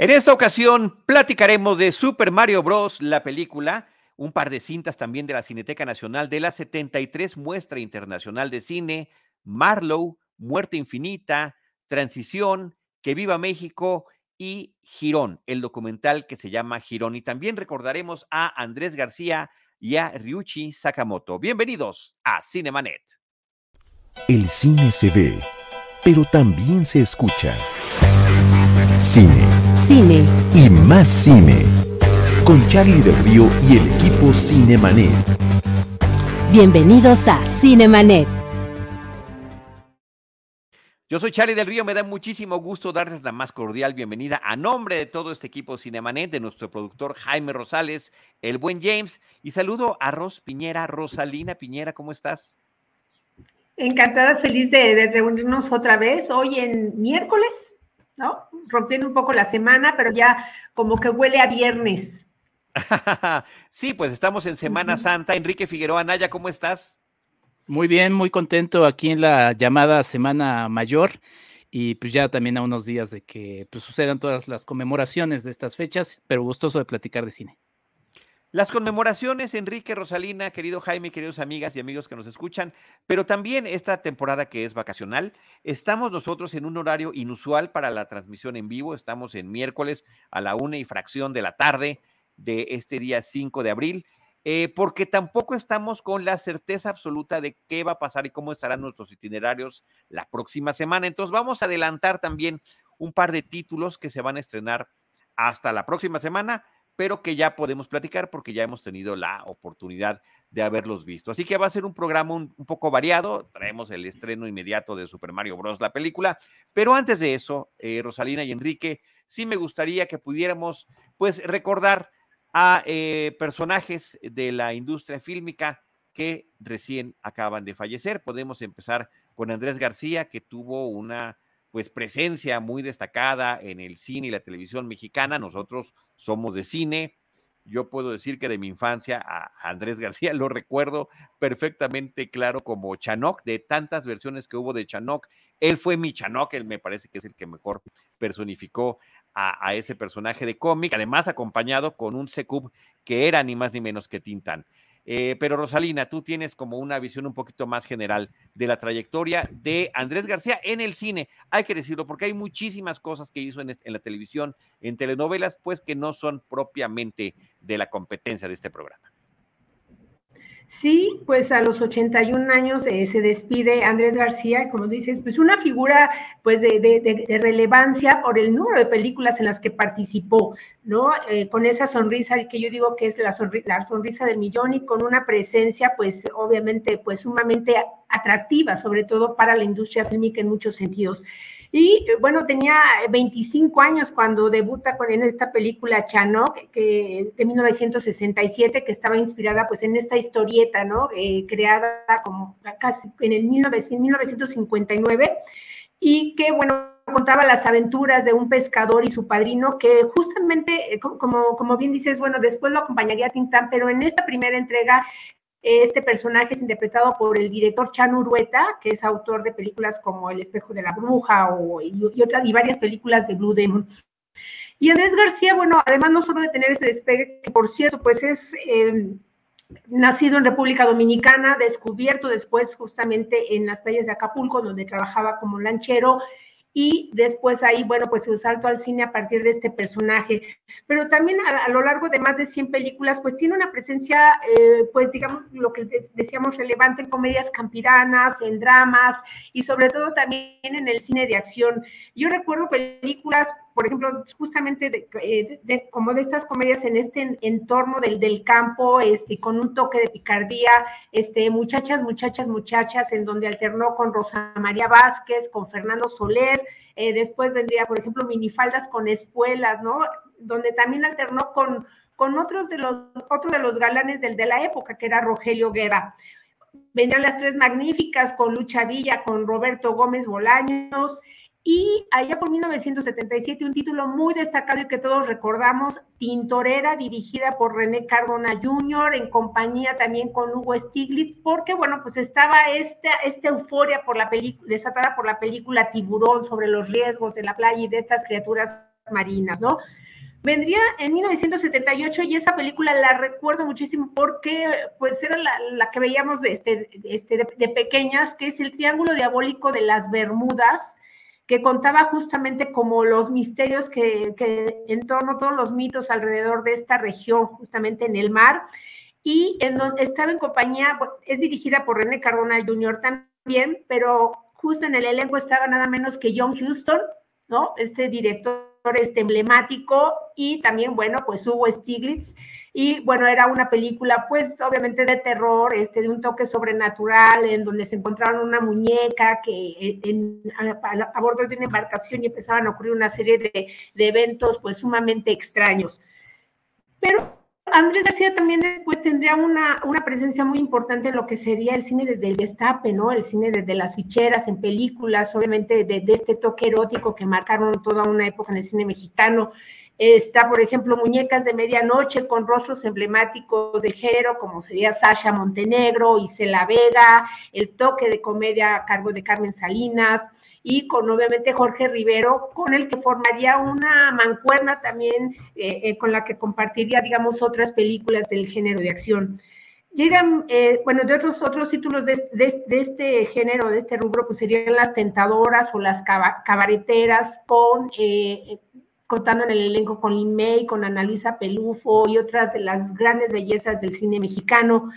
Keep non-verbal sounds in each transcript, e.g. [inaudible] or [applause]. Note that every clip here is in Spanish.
En esta ocasión platicaremos de Super Mario Bros., la película, un par de cintas también de la Cineteca Nacional de la 73 Muestra Internacional de Cine, Marlowe, Muerte Infinita, Transición, Que Viva México y Girón, el documental que se llama Girón. Y también recordaremos a Andrés García y a Ryuichi Sakamoto. Bienvenidos a Cinemanet. El cine se ve, pero también se escucha. Cine. Cine. Y más cine. Con Charlie del Río y el equipo Cinemanet. Bienvenidos a Cinemanet. Yo soy Charlie del Río, me da muchísimo gusto darles la más cordial bienvenida a nombre de todo este equipo Cinemanet, de nuestro productor Jaime Rosales, el buen James, y saludo a Ros Piñera, Rosalina Piñera, ¿cómo estás? Encantada, feliz de, de reunirnos otra vez, hoy en miércoles, ¿no? Rompiendo un poco la semana, pero ya como que huele a viernes. [laughs] sí, pues estamos en Semana Santa. Enrique Figueroa Naya, ¿cómo estás? Muy bien, muy contento aquí en la llamada Semana Mayor y pues ya también a unos días de que pues, sucedan todas las conmemoraciones de estas fechas, pero gustoso de platicar de cine. Las conmemoraciones, Enrique, Rosalina, querido Jaime, queridos amigas y amigos que nos escuchan, pero también esta temporada que es vacacional, estamos nosotros en un horario inusual para la transmisión en vivo, estamos en miércoles a la una y fracción de la tarde de este día 5 de abril, eh, porque tampoco estamos con la certeza absoluta de qué va a pasar y cómo estarán nuestros itinerarios la próxima semana. Entonces vamos a adelantar también un par de títulos que se van a estrenar hasta la próxima semana pero que ya podemos platicar porque ya hemos tenido la oportunidad de haberlos visto. Así que va a ser un programa un, poco variado. Traemos el estreno inmediato de Super Mario Bros. la película. Pero antes de eso, eh, Rosalina y Enrique, sí me gustaría que pudiéramos, pues, recordar a eh, personajes de la industria fílmica que recién acaban de fallecer. Podemos empezar con Andrés García, que tuvo una pues presencia muy destacada en el cine y la televisión mexicana. Nosotros somos de cine. Yo puedo decir que de mi infancia a Andrés [laughs] García lo recuerdo perfectamente claro como Chanok, de tantas versiones que hubo de Chanok. Él fue mi Chanok, él me parece que es el que mejor personificó a, a ese personaje de cómic, además acompañado con un Secub que era ni más ni menos que Tintán. Eh, pero Rosalina, tú tienes como una visión un poquito más general de la trayectoria de Andrés García en el cine. Hay que decirlo, porque hay muchísimas cosas que hizo en, en la televisión, en telenovelas, pues que no son propiamente de la competencia de este programa. Sí, pues a los 81 años eh, se despide Andrés García, como dices, pues una figura pues de, relevancia por el número de películas en las que participó, ¿no? Eh, con esa sonrisa que yo digo que es la, la sonrisa del millón y con una presencia pues obviamente pues sumamente atractiva, sobre todo para la industria fílmica en muchos sentidos. Y bueno, tenía 25 años cuando debuta con en esta película Chanok, que, de 1967, que estaba inspirada pues en esta historieta, ¿no? Eh, creada como casi en el 1959 y que, bueno, contaba las aventuras de un pescador y su padrino, que justamente, eh, como, como bien dices, bueno, después lo acompañaría a Tintán, pero en esta primera entrega este personaje es interpretado por el director Chan Urueta, que es autor de películas como El espejo de la bruja o, y, otras, y varias películas de Blue Demon. Y Andrés García, bueno, además no solo de tener ese despegue, que por cierto, pues es eh, nacido en República Dominicana, descubierto después justamente en las playas de Acapulco, donde trabajaba como lanchero, y después ahí, bueno, pues su salto al cine a partir de este personaje. Pero también a, lo largo de más de 100 películas, pues tiene una presencia, eh, pues digamos, lo que decíamos relevante en comedias campiranas, en dramas y sobre todo también en el cine de acción. Yo recuerdo películas por ejemplo, justamente eh, como de estas comedias en este entorno del, campo, este, con un toque de picardía, este, muchachas, muchachas, muchachas, en donde alternó con Rosa María Vázquez, con Fernando Soler, eh, después vendría, por ejemplo, minifaldas con espuelas, ¿no? Donde también alternó con, con otros de los, otros de los galanes del, de la época, que era Rogelio Guerra. Vendrían las tres magníficas con Lucha Villa, con Roberto Gómez Bolaños, y allá por 1977, un título muy destacado y que todos recordamos, Tintorera, dirigida por René Cardona Jr., en compañía también con Hugo Stiglitz, porque, bueno, pues estaba esta, esta euforia por la película, desatada por la película Tiburón sobre los riesgos de la playa y de estas criaturas marinas, ¿no? Vendría en 1978 y esa película la recuerdo muchísimo porque pues era la, que veíamos de, este, este, de, pequeñas, que es el Triángulo Diabólico de las Bermudas, que contaba justamente como los misterios que, en torno a todos los mitos alrededor de esta región, justamente en el mar, y en donde estaba en compañía, es dirigida por René Cardona Jr. también, pero justo en el elenco estaba nada menos que John Huston, ¿no? Este director este emblemático y también, bueno, pues Hugo Stiglitz. Y bueno, era una película, pues obviamente de terror, este, de un toque sobrenatural, en donde se encontraron una muñeca que en, a, bordo de una embarcación y empezaban a ocurrir una serie de, de eventos, pues sumamente extraños. Pero Andrés García también después tendría una, una, presencia muy importante en lo que sería el cine desde el destape, ¿no? El cine desde las ficheras, en películas, obviamente de, este toque erótico que marcaron toda una época en el cine mexicano. Está, por ejemplo, Muñecas de Medianoche con rostros emblemáticos del género, como sería Sasha Montenegro, Isela Vega, el toque de comedia a cargo de Carmen Salinas, y con obviamente Jorge Rivero, con el que formaría una mancuerna también eh, eh, con la que compartiría, digamos, otras películas del género de acción. Llegan, eh, bueno, de otros, otros títulos de, este género, de este rubro, pues serían Las Tentadoras o Las Cabareteras, con, contando en el elenco con Lin May, con Ana Luisa Pelufo y otras de las grandes bellezas del cine mexicano.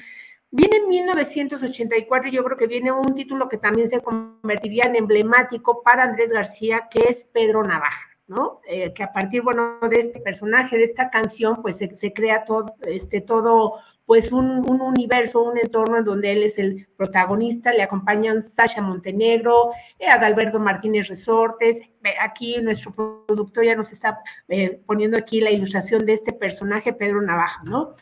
Viene en 1984 y yo creo que viene un título que también se convertiría en emblemático para Andrés García, que es Pedro Navaja, ¿no? Eh, que a partir, bueno, de este personaje, de esta canción, pues se, crea todo, este, todo, pues un, universo, un entorno en donde él es el protagonista, le acompañan Sasha Montenegro, eh, Adalberto Martínez Resortes, aquí nuestro productor ya nos está eh, poniendo aquí la ilustración de este personaje, Pedro Navaja, ¿no?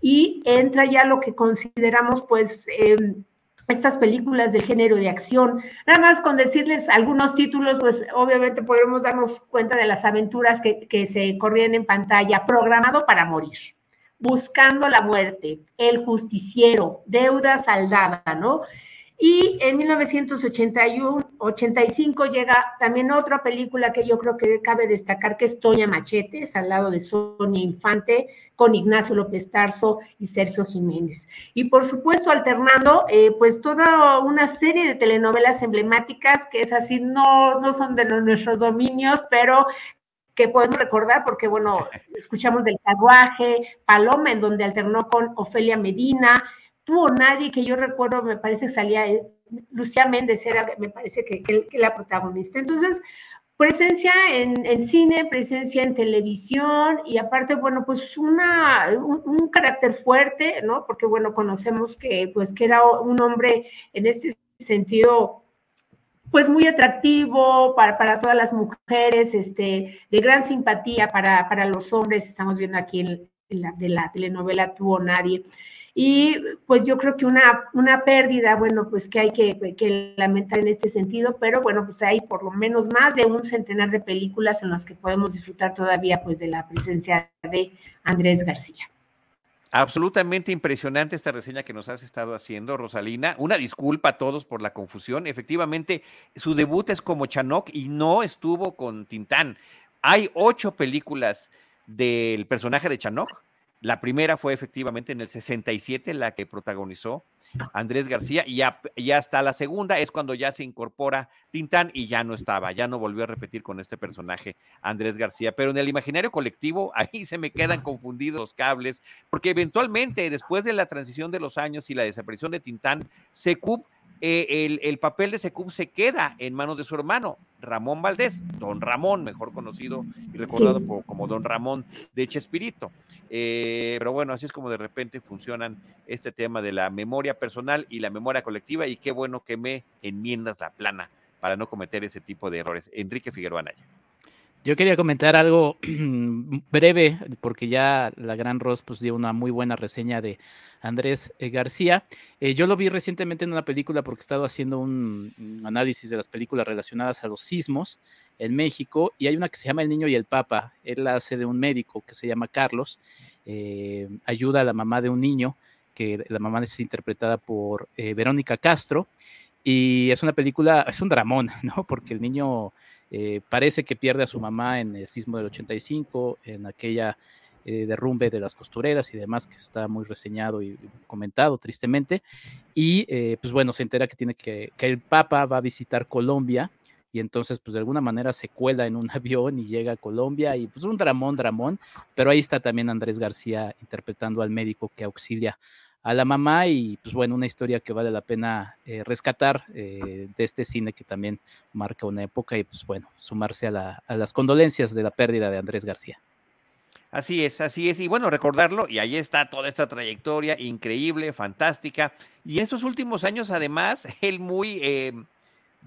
y entra ya lo que consideramos pues em, estas películas de género de acción. Nada más con decirles algunos títulos, pues obviamente podremos darnos cuenta de las aventuras que, que se corrían en pantalla. Programado para morir, Buscando la muerte, El justiciero, Deuda saldada, ¿no? Y en 1981, 85 llega también otra película que yo creo que cabe destacar, que es Toña Machetes, al lado de Sonia Infante, con Ignacio López Tarso y Sergio Jiménez. Y por supuesto, alternando, eh, pues toda una serie de telenovelas emblemáticas, que es así, no, no son de nuestros dominios, pero que podemos recordar, porque bueno, escuchamos del carruaje, Paloma, en donde alternó con Ofelia Medina, tuvo nadie que yo recuerdo, me parece que salía Lucía Méndez, era, me parece que, que, la protagonista. Entonces, presencia en, cine, presencia en televisión y aparte, bueno, pues una, un, carácter fuerte, ¿no? Porque, bueno, conocemos que, pues, que era un hombre en este sentido, pues muy atractivo para, para todas las mujeres, este, de gran simpatía para, para los hombres, estamos viendo aquí en, la, de la telenovela Tuvo Nadie. Y pues yo creo que una, una pérdida, bueno, pues que hay que, lamentar en este sentido, pero bueno, pues hay por lo menos más de un centenar de películas en las que podemos disfrutar todavía pues de la presencia de Andrés García. Absolutamente impresionante esta reseña que nos has estado haciendo, Rosalina. Una disculpa a todos por la confusión. Efectivamente, su debut es como Chanok y no estuvo con Tintán. Hay ocho películas del personaje de Chanok la primera fue efectivamente en el 67, la que protagonizó Andrés García, y ya, ya hasta la segunda es cuando ya se incorpora Tintán y ya no estaba, ya no volvió a repetir con este personaje Andrés García. Pero en el imaginario colectivo, [laughs] ahí se me quedan confundidos los cables, porque eventualmente, después de la transición de los años y la desaparición de Tintán, Secup eh, el, papel de Secup se queda en manos de su hermano, Ramón Valdés, don Ramón, mejor conocido y recordado como don Ramón de Chespirito. Eh, pero bueno, así es como de repente funcionan este tema de la memoria personal y la memoria colectiva y qué bueno que me enmiendas la plana para no cometer ese tipo de errores. Enrique Figueroa Naya. Yo quería comentar algo [clears throat] breve, porque ya la Gran Ross pues, dio una muy buena reseña de Andrés eh, García. Eh, yo lo vi recientemente en una película porque he estado haciendo un, análisis de las películas relacionadas a los sismos en México y hay una que se llama El Niño y el Papa. Él hace de un médico que se llama Carlos, eh, ayuda a la mamá de un niño, que la mamá es interpretada por Verónica Castro. Y es una película, es un dramón, [laughs] ¿no? Porque el niño eh, parece que pierde a su mamá en el sismo del 85, en aquella eh, derrumbe de las costureras y demás, que está muy reseñado y comentado tristemente. Y eh, pues bueno, se entera que tiene que, que el Papa va a visitar Colombia y entonces pues de alguna manera se cuela en un [laughs] avión y llega a Colombia y pues un dramón, dramón, pero ahí está también Andrés García interpretando al médico que auxilia a la mamá y pues bueno, una historia que vale la pena eh, rescatar eh, de este cine que también marca una época y pues bueno, sumarse a, las condolencias de la pérdida de Andrés García. Así es, así es. Y bueno, recordarlo, y ahí está toda esta trayectoria increíble, fantástica. Y en estos últimos años, además, él muy, eh,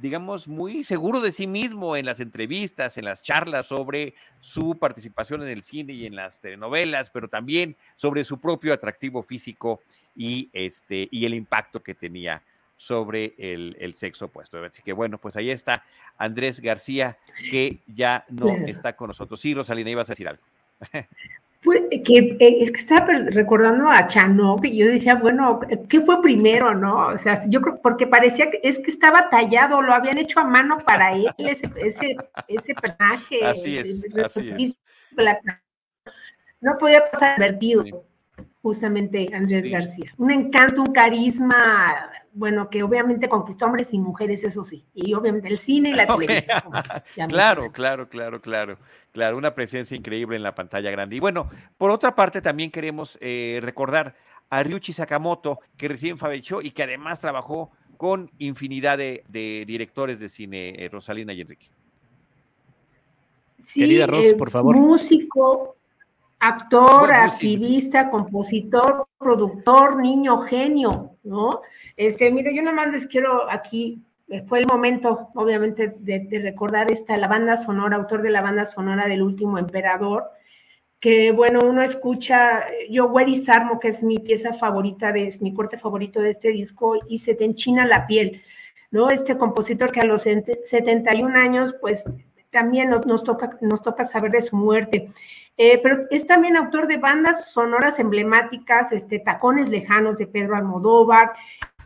digamos, muy seguro de sí mismo en las entrevistas, en las charlas sobre su participación en el cine y en las telenovelas, pero también sobre su propio atractivo físico y, este, y el impacto que tenía sobre el, sexo opuesto. Así que bueno, pues ahí está Andrés García, que ya no está con nosotros. Sí, Rosalina, ibas a decir algo. [laughs] Pues, que eh, es que estaba recordando a Chanok y yo decía, bueno, ¿qué fue primero, no? O sea, yo creo, porque parecía que es que estaba tallado, lo habían hecho a mano para él, ese, ese, ese personaje. Así es, así es. No podía pasar divertido, justamente Andrés García. Un encanto, un carisma bueno, que obviamente conquistó hombres y mujeres, eso sí, y obviamente el cine y la [laughs] televisión. [laughs] claro, claro, claro, claro, claro, una presencia increíble en la pantalla grande. Y bueno, por otra parte, también queremos eh, recordar a Ryuichi Sakamoto, que recién falleció y que además trabajó con infinidad de, directores de cine, eh, Rosalina y Enrique. Sí, Querida Ros, eh, por favor. Músico, actor, activista, compositor, productor, niño genio, ¿no? Este, mire, yo nada más les quiero aquí, eh, fue el momento, obviamente, de, recordar esta, la banda sonora, autor de la banda sonora del último emperador, que bueno, uno escucha, yo Where Sarmo, que es mi pieza favorita, de, es mi corte favorito de este disco, y se te enchina la piel, ¿no? Este compositor que a los 71 años, pues también nos, toca, nos toca saber de su muerte. Eh, pero es también autor de bandas sonoras emblemáticas, este, Tacones Lejanos de Pedro Almodóvar,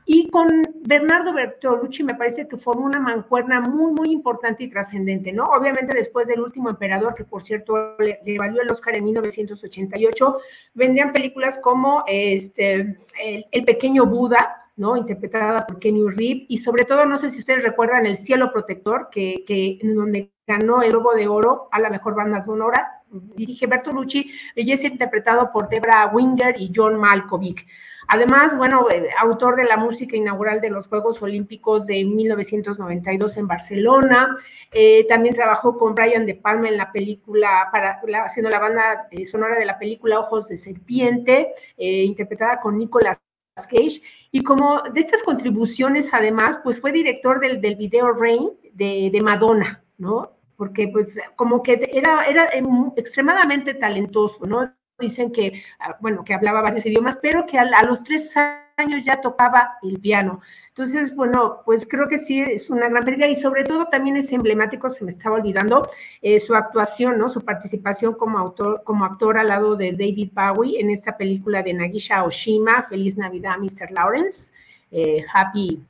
y con Bernardo Bertolucci me parece que formó una mancuerna muy, muy importante y trascendente, ¿no? Obviamente después del último emperador, que por cierto le, valió el Oscar en 1988, vendrían películas como este, el, Pequeño Buda, ¿no? Interpretada por Kenny Reeve, y sobre todo, no sé si ustedes recuerdan El Cielo Protector, que, que donde ganó el Lobo de Oro a la mejor banda sonora, dirige Bertolucci, es interpretado por Debra Winger y John Malkovich. Además, bueno, eh, autor de la música inaugural de los Juegos Olímpicos de 1992 en Barcelona. Eh, también trabajó con Brian De Palma en la película, para, haciendo la banda eh, sonora de la película Ojos de Serpiente, interpretada con Nicolas Cage. Y como de estas contribuciones, además, pues fue director del, del video Rain de, de Madonna, ¿no? Porque pues como que era, era extremadamente talentoso, ¿no? dicen que, ah, bueno, que hablaba varios idiomas, pero que a, los tres años ya tocaba el piano. Entonces, bueno, pues creo que sí es una gran pérdida y sobre todo también es emblemático, se me estaba olvidando, eh, su actuación, ¿no? Su participación como autor, como actor al lado de David Bowie en esta película de Nagisha Oshima, Feliz Navidad, Mr. Lawrence, eh, Happy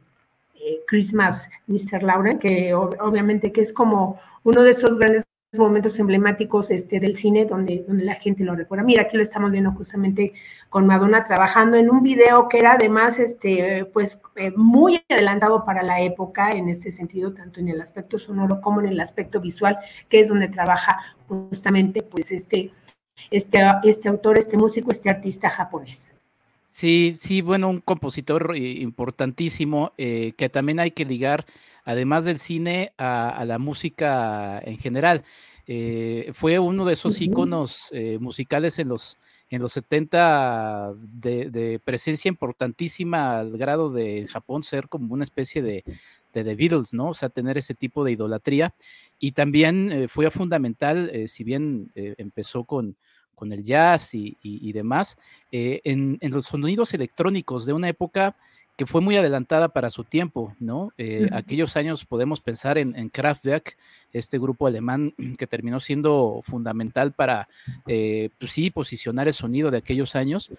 eh, Christmas, Mr. Lawrence, que obviamente que es como uno de esos grandes momentos emblemáticos este, del cine donde, donde la gente lo recuerda. Mira, aquí lo estamos viendo justamente con Madonna trabajando en un video que era además este, pues, eh, muy adelantado para la época en este sentido, tanto en el aspecto sonoro como en el aspecto visual, que es donde trabaja justamente pues, este, este, este autor, este músico, este artista japonés. Sí, sí, bueno, un compositor eh, importantísimo eh, que también hay que ligar además del cine, a, la música en general. Eh, fue uno de esos íconos eh, musicales en los, en los 70 de, presencia importantísima al grado de en Japón ser como una especie de, de The Beatles, ¿no? O sea, tener ese tipo de idolatría. Y también eh, fue fundamental, si bien empezó con, con el jazz y, demás, en, en, los sonidos electrónicos de una época que fue muy adelantada para su tiempo, ¿no? Eh, aquellos años podemos pensar en, Kraftwerk, este grupo alemán [clears throat] que terminó siendo fundamental para, eh, pues sí, posicionar el sonido de aquellos años,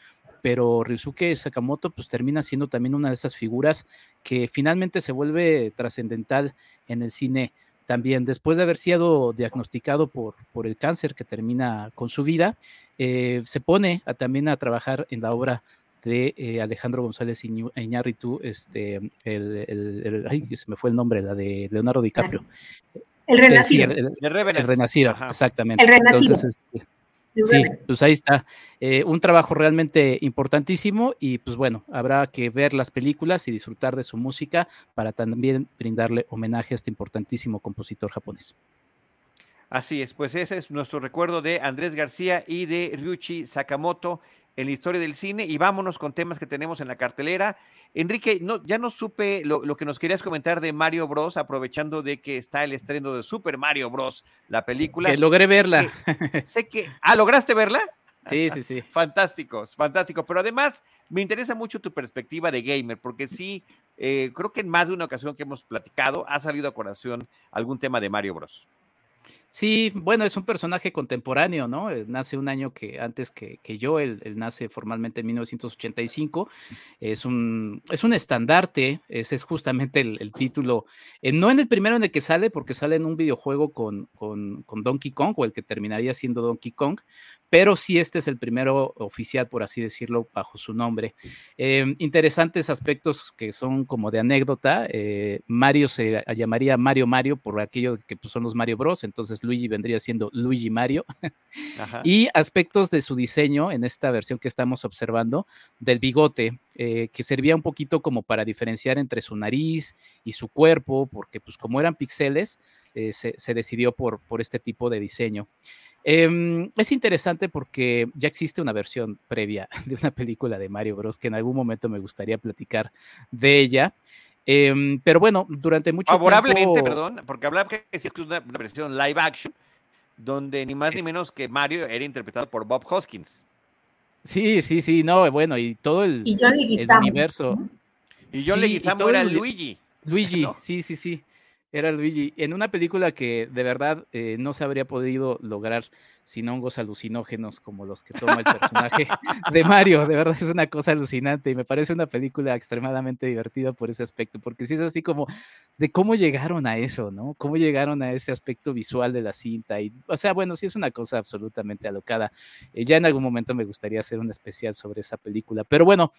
pero Ryusuke Sakamoto pues termina siendo también una de esas figuras que finalmente se vuelve trascendental en el cine también después de haber sido diagnosticado por, por el cáncer que termina con su vida, eh, se pone a, también a trabajar en la obra de eh, Alejandro González Iñárritu, este, el, ay, se me fue el nombre, la de Leonardo DiCaprio. El Renacido. el, Renacido, exactamente. El Renacido. Este, Sí, pues ahí está. Eh, un trabajo realmente importantísimo y pues bueno, habrá que ver las películas y disfrutar de su música para también brindarle homenaje a este importantísimo compositor japonés. Así es, pues ese es nuestro recuerdo de Andrés García y de Ryuichi Sakamoto en la historia del cine y vámonos con temas que tenemos en la cartelera. Enrique, no, ya no supe lo, que nos querías comentar de Mario Bros, aprovechando de que está el estreno de Super Mario Bros, la película. Que logré verla. Sé que, ah, ¿lograste verla? Sí, sí, sí. [laughs] Fantásticos, fantástico. Pero además me interesa mucho tu perspectiva de gamer, porque sí, eh, creo que en más de una ocasión que hemos platicado ha salido a corazón algún tema de Mario Bros. Sí, bueno, es un personaje contemporáneo, ¿no? Eh, nace un año que antes que, yo, él, nace formalmente en 1985. Es un, es un estandarte, ese es justamente el, título, eh, no en el primero en el que sale, porque sale en un videojuego con, con, con Donkey Kong, o el que terminaría siendo Donkey Kong, pero sí este es el primero oficial, por así decirlo, bajo su nombre. Em, interesantes aspectos que son como de anécdota. Eh, Mario se llamaría Mario Mario por aquello que pues, son los Mario Bros, entonces Luigi vendría siendo Luigi Mario. [laughs] y aspectos de su diseño en esta versión que estamos observando del bigote, eh, que servía un poquito como para diferenciar entre su nariz y su cuerpo, porque pues como eran píxeles, eh, se, se, decidió por, por este tipo de diseño. Em, es interesante porque ya existe una versión previa [laughs] de una película de Mario Bros. que en algún momento me gustaría platicar de ella. Em, pero bueno, durante mucho Favorablemente, perdón, porque hablaba que es una, versión live action, donde ni más ni menos que Mario era interpretado por Bob Hoskins. Sí, sí, sí, no, bueno, y todo el, universo. Y John Leguizamo era Luigi. Luigi, [laughs] sí, sí, sí era Luigi, en una película que de verdad eh, no se habría podido lograr sin hongos alucinógenos como los que toma el personaje [laughs] de Mario. De verdad es una cosa alucinante y me parece una película extremadamente divertida por ese aspecto, porque sí es así como de cómo llegaron a eso, ¿no? Cómo llegaron a ese aspecto visual de la cinta. Y, o sea, bueno, sí es una cosa absolutamente alocada. Eh, ya en algún momento me gustaría hacer un especial sobre esa película. Pero bueno,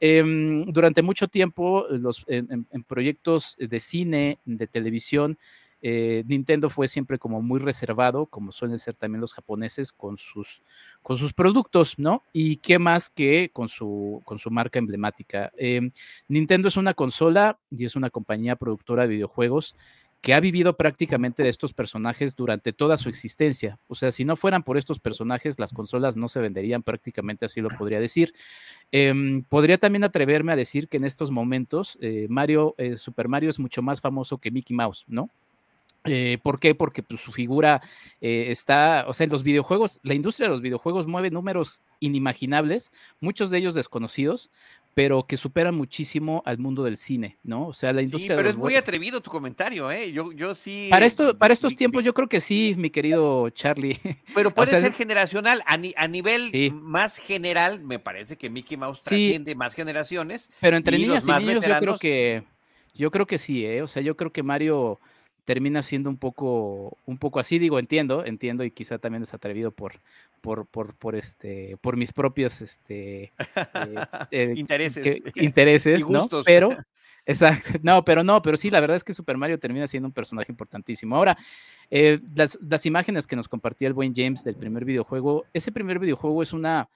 em, durante mucho tiempo los, en proyectos de cine, de televisión, eh, Nintendo fue siempre como muy reservado, como suelen ser también los japoneses con sus, con sus productos, ¿no? Y qué más que con su, con su marca emblemática. Em, Nintendo es una consola y es una compañía productora de videojuegos que ha vivido prácticamente de estos personajes durante toda su existencia. O sea, si no fueran por estos personajes, las consolas no se venderían prácticamente, así lo podría decir. Em, podría también atreverme a decir que en estos momentos eh, Mario, eh, Super Mario es mucho más famoso que Mickey Mouse, ¿no? Eh, ¿Por qué? Porque pues, su figura eh, está, o sea, en los videojuegos, la industria de los videojuegos mueve números inimaginables, muchos de ellos desconocidos, pero que superan muchísimo al mundo del cine, ¿no? O sea, la industria. Sí, pero es muy atrevido tu comentario, ¿eh? Yo, yo sí. Para, esto, para estos tiempos, yo creo que sí, mi querido Charlie. Pero [laughs] puede ser generacional. A, nivel más general, me parece que Mickey Mouse trasciende más generaciones. Pero entre niñas y niños, yo creo que. Yo creo que sí, ¿eh? O sea, yo creo que Mario termina siendo un poco, un poco así, digo, entiendo, entiendo, y quizá también es atrevido por, por, por, por este, por mis propios este, eh, [laughs] eh, intereses, intereses, ¿no? Pero, [laughs] exacto, no, pero no, pero sí, la verdad es que Super Mario termina siendo un personaje importantísimo. Ahora, eh, las, las imágenes que nos compartía el buen James del primer videojuego, ese primer videojuego es una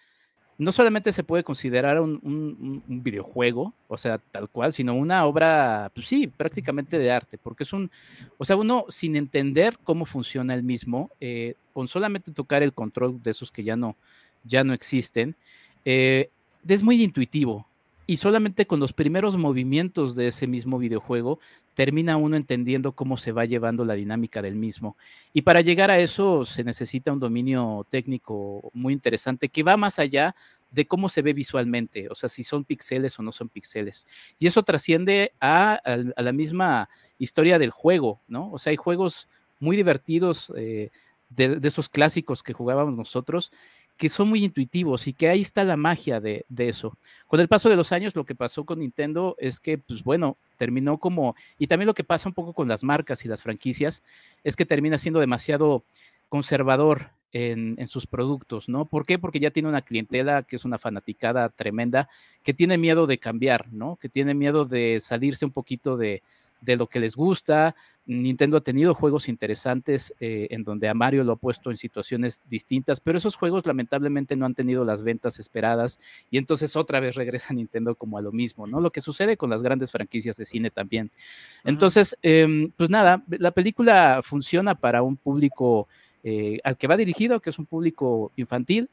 no solamente se puede considerar un, videojuego, o sea, tal cual, sino una obra, pues sí, prácticamente de arte, porque es un, o sea, uno sin entender cómo funciona el mismo, eh, con solamente tocar el control de esos que ya no, ya no existen, eh, es muy intuitivo, y solamente con los primeros movimientos de ese mismo videojuego termina uno entendiendo cómo se va llevando la dinámica del mismo. Y para llegar a eso se necesita un dominio técnico muy interesante que va más allá de cómo se ve visualmente, o sea, si son píxeles o no son píxeles. Y eso trasciende a, la misma historia del juego, ¿no? O sea, hay juegos muy divertidos. Eh, de, esos clásicos que jugábamos nosotros, que son muy intuitivos y que ahí está la magia de, eso. Con el paso de los años, lo que pasó con Nintendo es que, pues bueno, terminó como, y también lo que pasa un poco con las marcas y las franquicias, es que termina siendo demasiado conservador en, en, sus productos, ¿no? ¿Por qué? Porque ya tiene una clientela que es una fanaticada tremenda, que tiene miedo de cambiar, ¿no? Que tiene miedo de salirse un poquito de, de lo que les gusta. Nintendo ha tenido juegos interesantes eh, en donde a Mario lo ha puesto en situaciones distintas, pero esos juegos lamentablemente no han tenido las ventas esperadas y entonces otra vez regresa [laughs] Nintendo como a lo mismo, ¿no? Lo que sucede con las grandes franquicias de cine también. Entonces, em, pues nada, la película funciona para un público eh, al que va dirigido, que es un público infantil,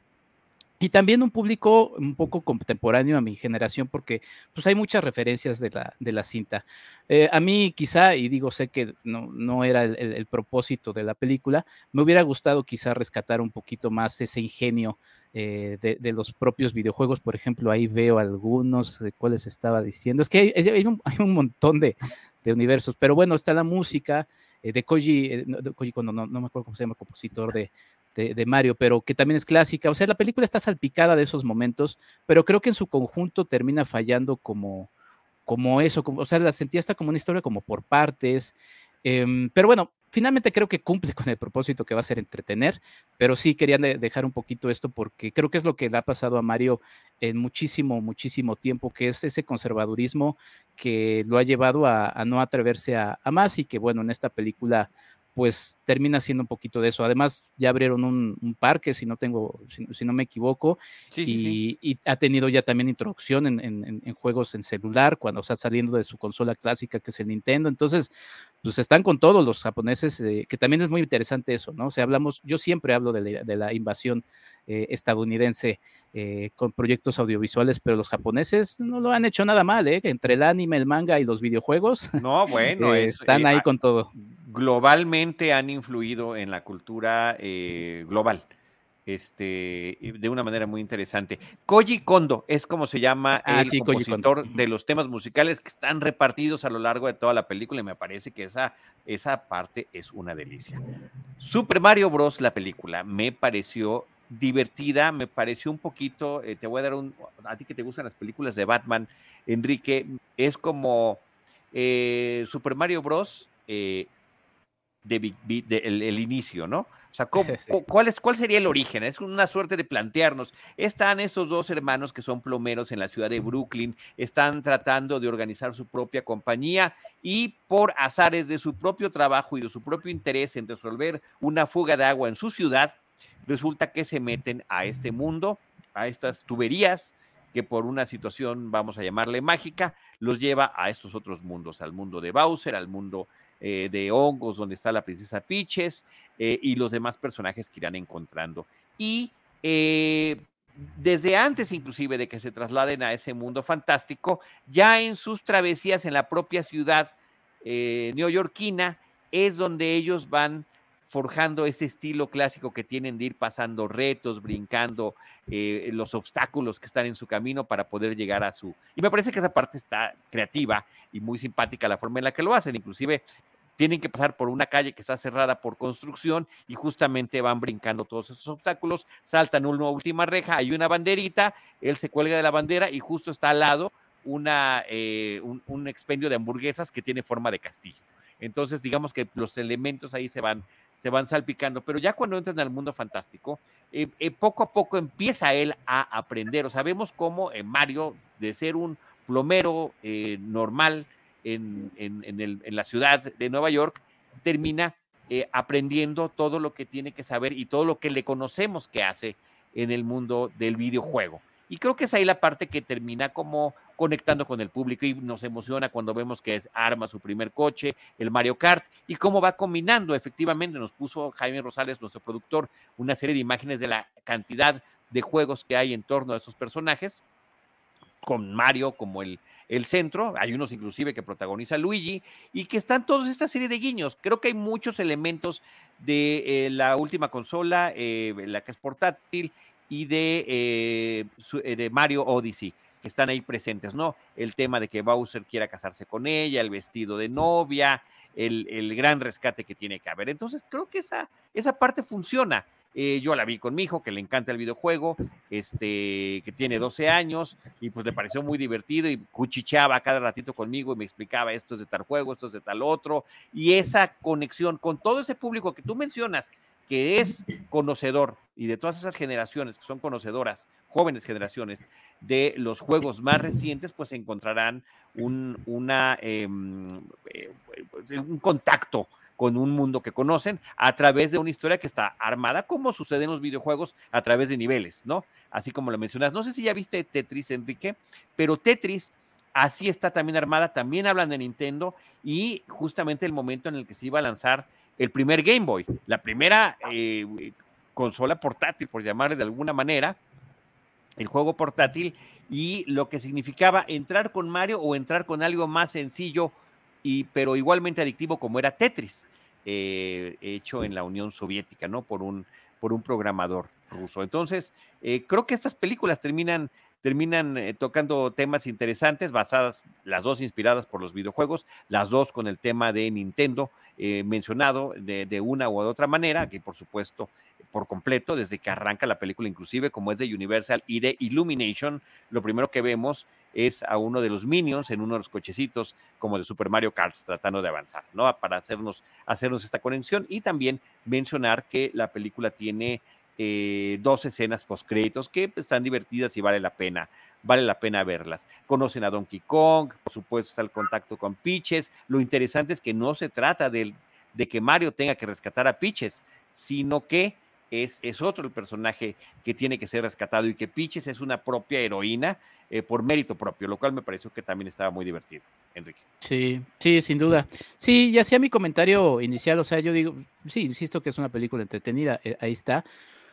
y también un público un poco contemporáneo a mi generación, porque pues hay muchas referencias de la, de la cinta. Eh, a mí quizá, y digo, sé que no, no era el, propósito de la película, me hubiera gustado quizá rescatar un poquito más ese ingenio eh, de, los propios videojuegos. Por ejemplo, ahí veo algunos de cuáles estaba diciendo. Es que hay, un, hay un, montón de, de, universos, pero bueno, está la música. Eh, de Koji, Koji cuando no, no, me acuerdo cómo se llama compositor de, de, Mario, pero que también es clásica. O sea, la película está salpicada de esos momentos, pero creo que en su conjunto termina fallando como, como eso, como, o sea, la sentía hasta como una historia como por partes. Em, pero bueno, finalmente creo que cumple [laughs] con el propósito que va a ser entretener, pero sí querían dejar un poquito esto porque creo que es lo que le ha pasado a Mario en muchísimo, muchísimo tiempo, que es ese conservadurismo que lo ha llevado a, no atreverse a, a, más y que bueno, en esta película pues termina siendo un poquito de eso. Además, ya abrieron un, parque, si no tengo, si, no me equivoco, y, ha tenido ya también introducción en, juegos en celular, cuando está saliendo de su consola clásica, que es el Nintendo. Entonces, pues están con todos los japoneses, eh, que también es muy interesante eso, ¿no? O sea, hablamos, yo siempre hablo de la, invasión eh, estadounidense eh, con proyectos audiovisuales, pero los japoneses no lo han hecho nada mal, ¿eh? Entre el anime, el manga y los videojuegos. No, [laughs] bueno, están ahí con todo globalmente han influido en la cultura eh, global. Este, de una manera muy interesante. Koji Kondo es como se llama ah, el compositor de los temas musicales que están repartidos a lo largo de toda la película y me parece que esa, esa parte es una delicia. Super Mario Bros. la película me pareció divertida, me pareció un poquito, eh, te voy a dar un, a ti que te gustan las películas de Batman, Enrique, es como eh, Super Mario Bros de, el, inicio, ¿no? O sea, [laughs] cuál, es, ¿cuál sería el origen? Es una suerte de plantearnos. Están esos dos hermanos que son plomeros en la ciudad de Brooklyn, están tratando de organizar su propia compañía y por azares de su propio trabajo y de su propio interés en resolver una fuga de agua en su ciudad, resulta que se meten a este mundo, a estas tuberías que por una situación, vamos a llamarle mágica, los lleva a estos otros mundos, al mundo de Bowser, al mundo eh, de hongos, donde está la princesa Peaches eh, y los demás personajes que irán encontrando. Y eh, desde antes inclusive de que se trasladen a ese mundo fantástico, ya en sus travesías en la propia ciudad neoyorquina, es donde ellos van forjando ese estilo clásico que tienen de ir pasando retos, brincando los obstáculos que están en su camino para poder llegar a su... Y me parece que esa parte está creativa y muy simpática la forma en la que lo hacen. Inclusive tienen que pasar por una calle que está cerrada por construcción y justamente van brincando todos esos obstáculos, saltan una última reja, hay una banderita, él se cuelga de la bandera y justo está al lado una, eh, un, expendio de hamburguesas que tiene forma de castillo. Entonces, digamos que los elementos ahí se van, se van salpicando, pero ya cuando entran al mundo fantástico, eh, eh, poco a poco empieza él a aprender. O sea, vemos cómo Mario, de ser un plomero normal, en, el, en, la ciudad de Nueva York, termina eh, aprendiendo todo lo que tiene que saber y todo lo que le conocemos que hace en el mundo del videojuego. Y creo que es ahí la parte que termina como conectando con el público y nos emociona cuando vemos que es arma su primer coche, el Mario Kart, y cómo va combinando. Efectivamente, nos puso Jaime Rosales, nuestro productor, una serie de imágenes de la cantidad de juegos que hay en torno a esos personajes, con Mario como el, el centro, hay unos inclusive que protagoniza Luigi, y que están todos esta serie de guiños. Creo que hay muchos elementos de eh, la última consola, eh, la que es portátil, y de, eh, de Mario Odyssey que están ahí presentes, ¿no? El tema de que Bowser quiera casarse con ella, el vestido de novia, el, el gran rescate que tiene que haber. Entonces, creo que esa, esa parte funciona. Eh, yo la vi con mi hijo, que le encanta el videojuego, este, que tiene 12 años, y pues le pareció muy divertido y cuchicheaba cada ratito conmigo y me explicaba esto es de tal juego, esto es de tal otro, y esa conexión con todo ese público que tú mencionas, que es conocedor, y de todas esas generaciones que son conocedoras, jóvenes generaciones, de los juegos más recientes, pues encontrarán un, em, eh, un contacto con un mundo que conocen a través de una historia que está armada, como sucede en los videojuegos, a través de niveles, ¿no? Así como lo mencionas. No sé si ya viste Tetris, Enrique, pero Tetris así está también armada, también hablan de Nintendo y justamente el momento en el que se iba a lanzar el primer Game Boy, la primera eh, consola portátil, por llamarle de alguna manera, el juego portátil y lo que significaba entrar con Mario o entrar con algo más sencillo y, pero igualmente adictivo como era Tetris, eh, hecho en la Unión Soviética, ¿no? Por un, por un programador ruso. Entonces, eh, creo que estas películas terminan, terminan eh, tocando temas interesantes, basadas, las dos inspiradas por los videojuegos, las dos con el tema de Nintendo, mencionado de, de, una u otra manera, que por supuesto por completo, desde que arranca la película, inclusive como es de Universal y de Illumination, lo primero que vemos es a uno de los minions en uno de los cochecitos como de Super Mario Kart tratando de avanzar, ¿no? Para hacernos, hacernos esta conexión y también mencionar que la película tiene eh, dos escenas post créditos que están divertidas y vale la pena, vale la pena verlas. Conocen a Donkey Kong, por supuesto está el contacto con Peaches. Lo interesante es que no se trata de, de que Mario tenga que rescatar a Peaches, sino que es, es, otro el personaje que tiene que ser rescatado y que Peaches es una propia heroína eh, por mérito propio, lo cual me pareció que también estaba muy divertido, Enrique. Sí, sí, sin duda. Sí, y hacía mi comentario inicial, o sea, yo digo, sí, insisto que es una película entretenida, eh, ahí está,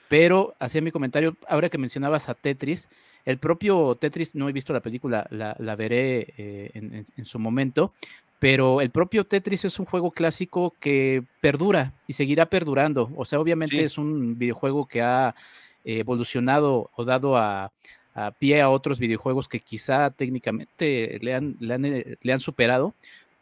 pero hacía mi comentario, ahora que mencionabas a Tetris, el propio Tetris, no he visto la película, la, la veré eh, en, en, su momento, pero el propio Tetris es un juego clásico que perdura y seguirá perdurando. O sea, obviamente sí. es un videojuego que ha evolucionado o dado a, a pie a otros videojuegos que quizá técnicamente le han, le han, eh, le han superado,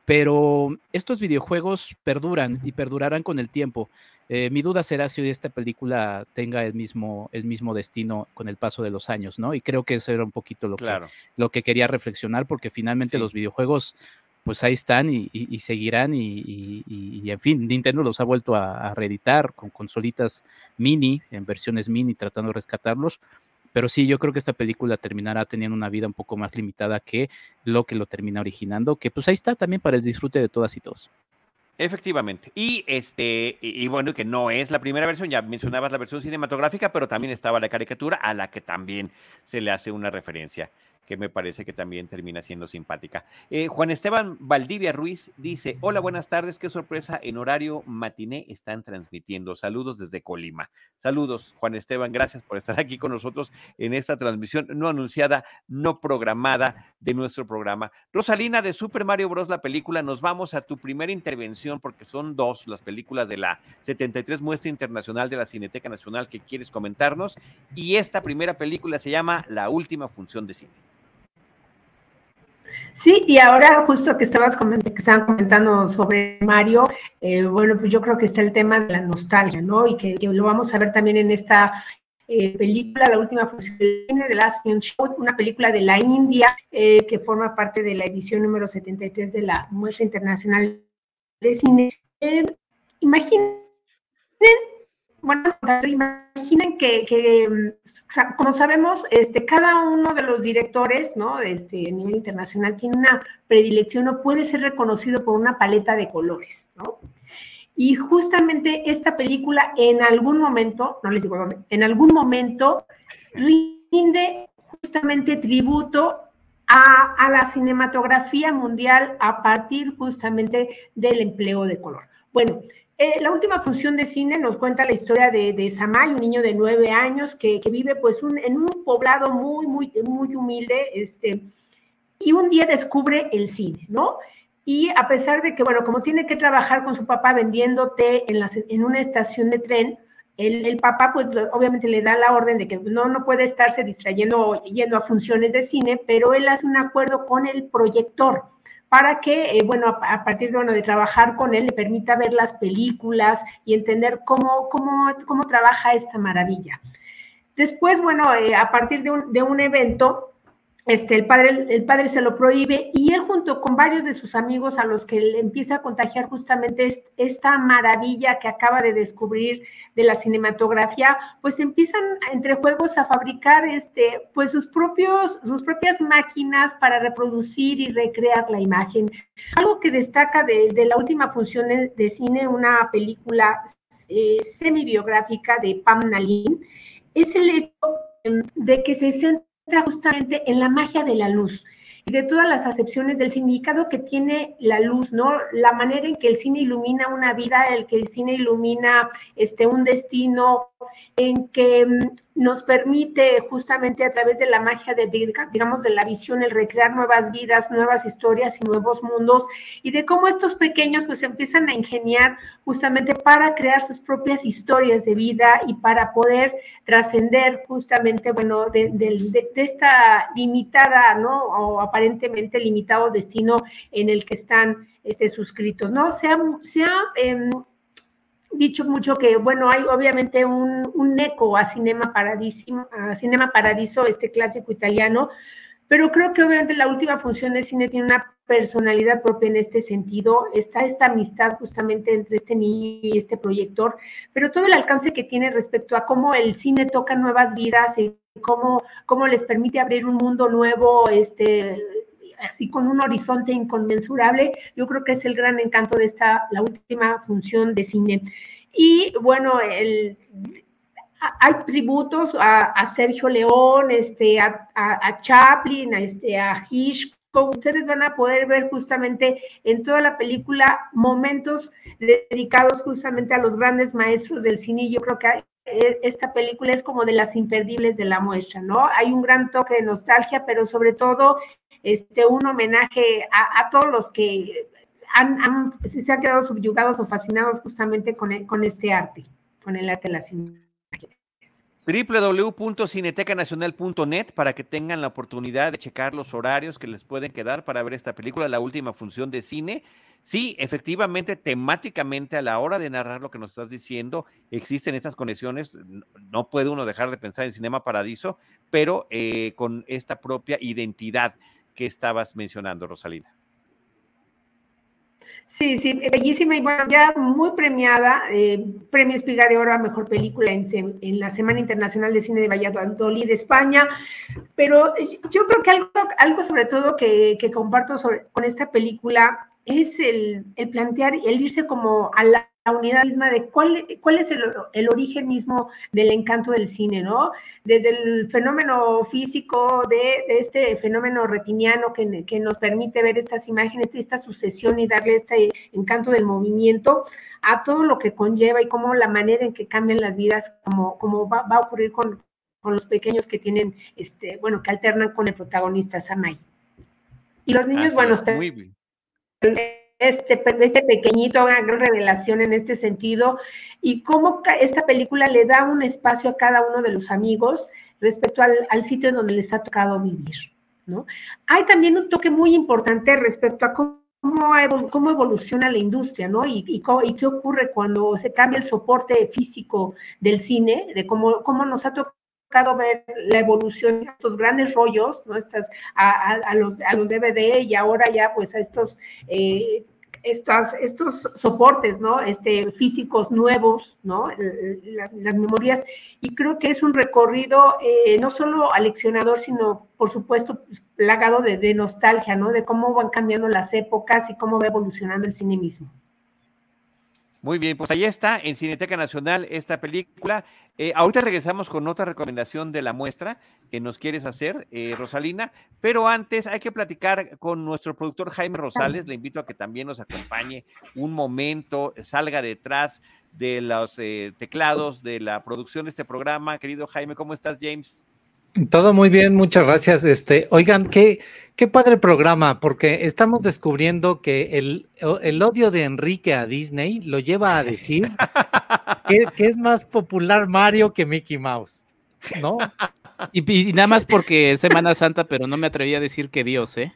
pero estos videojuegos perduran y perdurarán con el tiempo. Eh, mi duda será si esta película tenga el mismo, el mismo destino con el paso de los años, ¿no? Y creo que eso era un poquito lo, claro. que, lo que quería reflexionar, porque finalmente sí. los videojuegos, pues ahí están y, y, y seguirán, y, y, en fin, Nintendo los ha vuelto a, a reeditar con consolitas mini, en versiones mini, tratando de rescatarlos pero sí, yo creo que esta película terminará teniendo una vida un poco más limitada que lo que lo termina originando, que pues ahí está también para el disfrute de todas y todos. Efectivamente. Y este, y, y, bueno, que no es la primera versión, ya mencionabas la versión cinematográfica, pero también estaba la caricatura a la que también se le hace una referencia que me parece que también termina siendo simpática. Eh, Juan Esteban Valdivia Ruiz dice, hola, buenas tardes, qué sorpresa, en horario matiné están transmitiendo. Saludos desde Colima. Saludos, Juan Esteban, gracias por estar aquí con nosotros en esta transmisión no anunciada, no programada de nuestro programa. Rosalina de Super Mario Bros. la película, nos vamos a tu primera intervención porque son dos las películas de la 73 Muestra Internacional de la Cineteca Nacional que quieres comentarnos y esta primera película se llama La Última Función de Cine. Sí, y ahora justo que estabas comentando, que estaban comentando sobre Mario, eh, bueno, pues yo creo que está el tema de la nostalgia, ¿no? Y que, lo vamos a ver también en esta eh, película, la última función de Last Film Show, una película de la India eh, que forma parte de la edición número 73 de la Muestra Internacional de Cine. Eh, imaginen bueno, imaginen que, que, como sabemos, este, cada uno de los directores, ¿no? Este, a nivel internacional tiene una predilección o puede ser reconocido por una paleta de colores, ¿no? Y justamente esta película en algún momento, no les digo dónde, en algún momento rinde justamente tributo a, a la cinematografía mundial a partir justamente del empleo de color. Bueno, eh, la última función de cine nos cuenta la historia de, de Samay, un niño de nueve años que, vive pues en un poblado muy, muy, muy humilde, este, y un día descubre el cine, ¿no? Y a pesar de que, bueno, como tiene que trabajar con su papá vendiendo té en, la, en una estación de tren, el, papá, pues obviamente le da la orden de que no, no puede estarse distrayendo yendo a funciones de cine, pero él hace un acuerdo con el proyector para que, eh, bueno, a, partir de, bueno, de trabajar con él, le permita ver las películas y entender cómo, cómo, cómo trabaja esta maravilla. Después, bueno, eh, a partir de un, de un evento, este, el, padre, el padre se lo prohíbe y él junto con varios de sus amigos a los que le empieza a contagiar justamente esta maravilla que acaba de descubrir de la cinematografía, pues empiezan entre juegos a fabricar este, pues sus, propios, sus propias máquinas para reproducir y recrear la imagen. Algo que destaca de, la última función de cine, una película eh, semi-biográfica de Pam Nalin, es el hecho em, de que se centra justamente en la magia de la luz y de todas las acepciones del significado que tiene la luz, ¿no? La manera en que el cine ilumina una vida, el que el cine ilumina este, un destino, en que mm, nos permite justamente a través de la magia de, digamos, de la visión, el recrear nuevas vidas, nuevas historias y nuevos mundos, y de cómo estos pequeños pues empiezan a ingeniar justamente para crear sus propias historias de vida y para poder trascender justamente, bueno, de, esta limitada, ¿no? O aparentemente limitado destino en el que están este, suscritos, ¿no? Se ha em, dicho mucho que, bueno, hay obviamente un, un eco a Cinema Paradiso, a Cinema Paradiso, este clásico italiano, pero creo que obviamente la última función del cine tiene una personalidad propia en este sentido, está esta amistad justamente entre este niño y este proyector, pero todo el alcance que tiene respecto a cómo el cine toca nuevas vidas y cómo, cómo les permite abrir un mundo nuevo, este, así con un horizonte inconmensurable, yo creo que es el gran encanto de esta, la última función de cine. Y bueno, el, hay tributos a, Sergio León, este, a, Chaplin, a, este, a Hitchcock. Ustedes van a poder ver justamente en toda la película momentos dedicados justamente a los grandes maestros del cine. Yo creo que e, esta película es como de las imperdibles de la muestra, ¿no? Hay un gran toque de nostalgia, pero sobre todo este, un homenaje a, todos los que han, se han quedado subyugados o fascinados justamente con, con este arte, con el arte de la cine www.cinetecanacional.net para que tengan la oportunidad de checar los horarios que les pueden quedar para ver esta película, la última función de cine. Sí, efectivamente, temáticamente a la hora de narrar lo que nos estás diciendo, existen estas conexiones. No puede uno dejar de pensar en Cinema Paradiso, pero eh, con esta propia identidad que estabas mencionando, Rosalina. Sí, sí, bellísima y bueno, ya muy premiada, eh, Premio Espiga de Oro a Mejor Película en, la Semana Internacional de Cine de Valladolid, España, pero yo creo que algo, algo sobre todo que, comparto con esta película es el, el plantear, el irse como a la unidad misma de cuál, cuál es el, origen mismo del encanto del cine, ¿no? Desde el fenómeno físico de, este fenómeno retiniano que, que, nos permite ver estas imágenes, esta sucesión y darle este encanto del movimiento a todo lo que conlleva y cómo la manera en que cambian las vidas, como, como va, a ocurrir con, con, los pequeños que tienen, este, bueno, que alternan con el protagonista Samay. Y los niños, bueno, están... Este, este pequeñito, una gran revelación en este sentido, y cómo esta película le da un espacio a cada uno de los amigos respecto al, sitio en donde les ha tocado vivir, ¿no? Hay también un toque muy importante respecto a cómo cómo, evoluciona la industria, ¿no? Y, y, qué ocurre cuando se cambia el soporte físico del cine, de cómo, cómo nos ha tocado ver la evolución de estos grandes rollos, ¿no? Estas, a, los, a los DVD y ahora ya pues a estos, eh, estos, estos soportes, ¿no? Este, físicos nuevos, ¿no? Las, memorias. Y creo que es un recorrido eh, no solo aleccionador, sino, por supuesto, pues, plagado de, de nostalgia, ¿no? De cómo van cambiando las épocas y cómo va evolucionando el cine mismo. Muy bien, pues ahí está en Cineteca Nacional esta película. Eh, ahorita regresamos con otra recomendación de la muestra que nos quieres hacer, eh, Rosalina, pero antes hay que platicar con nuestro productor Jaime Rosales. Le invito a que también nos acompañe un momento, salga detrás de los eh, teclados de la producción de este programa. Querido Jaime, ¿cómo estás, James? Todo muy bien, muchas gracias. Este, oigan, qué, qué padre programa, porque estamos descubriendo que el, odio de Enrique a Disney lo lleva a decir que, que es más popular Mario que Mickey Mouse, ¿no? Y, y, nada más porque es Semana Santa, pero no me atreví a decir que Dios, ¿eh?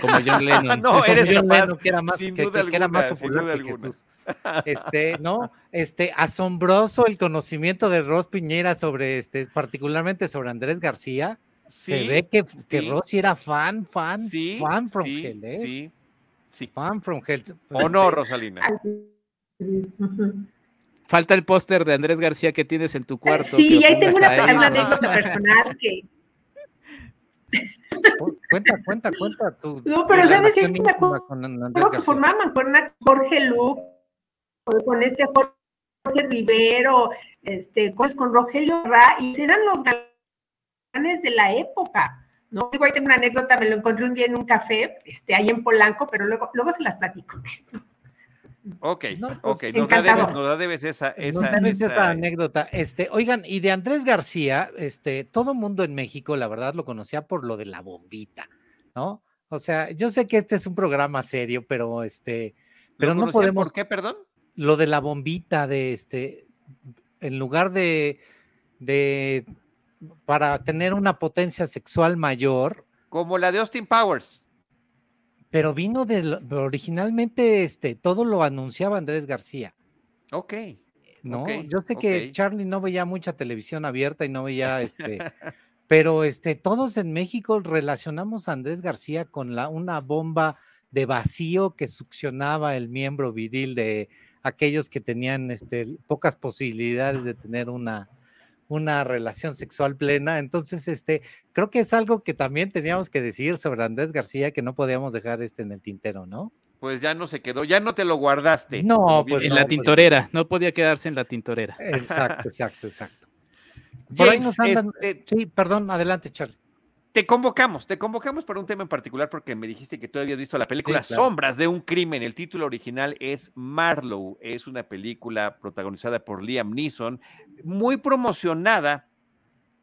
Como John [laughs] Lennon. no, eres John capaz, Lennon, que era más, sin que, duda que era más alguna, sin popular duda que alguna. Jesús. [laughs] Este, ¿no? Este, asombroso el conocimiento de Ross Piñera sobre, este, particularmente sobre Andrés García. Se ve que, que sí. Era fan, fan, sí, fan from sí, hell, ¿eh? sí, sí. Fan from hell. ¿O no, Este, Rosalina? Falta el póster de Andrés García que tienes en tu cuarto. Sí, y ahí tengo una, ahí, una ¿no? anécdota personal que. Cu- Cuenta, cuenta, cuenta tu. No, pero ¿sabes? Es relación que me acuerdo con que García. formaba mancuerna Jorge Lu, con este Jorge Rivero, este, pues con Rogelio Ra, y eran los galanes de la época. ¿no? Digo, ahí tengo una anécdota, me lo encontré un día en un café, este, ahí en Polanco, pero luego, luego se las platico. Ok, No, pues, ok, nos encantado. debes, nos da debes esa, Nos esa, debes esa esa- anécdota. Este, oigan, y de Andrés García, este, todo mundo en México, la verdad, lo conocía por lo de la bombita, ¿no? O sea, yo sé que este es un programa serio, pero este, pero ¿Lo no podemos. ¿Por qué, perdón? Lo de la bombita, de este, en lugar de, de, para tener una potencia sexual mayor, Como la de Austin Powers. Pero vino de, originalmente, este, todo lo anunciaba Andrés García. Ok. No, yo sé que. Charlie no veía mucha televisión abierta y no veía este, pero este, todos en México relacionamos a Andrés García con la, una bomba de vacío que succionaba el miembro viril de aquellos que tenían este, pocas posibilidades de tener una, una relación sexual plena. Entonces, este, creo que es algo que también teníamos que decir sobre Andrés García que no podíamos dejar este en el tintero, ¿no? Pues ya no se quedó, ya no te lo guardaste. No, pues En no, la dices. tintorera, no podía quedarse en la tintorera. Exacto, exacto, exacto. Por ahí James, nos andan- este, Sí, perdón, adelante, Charlie. Te convocamos, te convocamos para un tema en particular porque me dijiste que tú habías visto la película Sí, claro. Sombras de un crimen. El título original es Marlowe. Es una película protagonizada por Liam Neeson, muy promocionada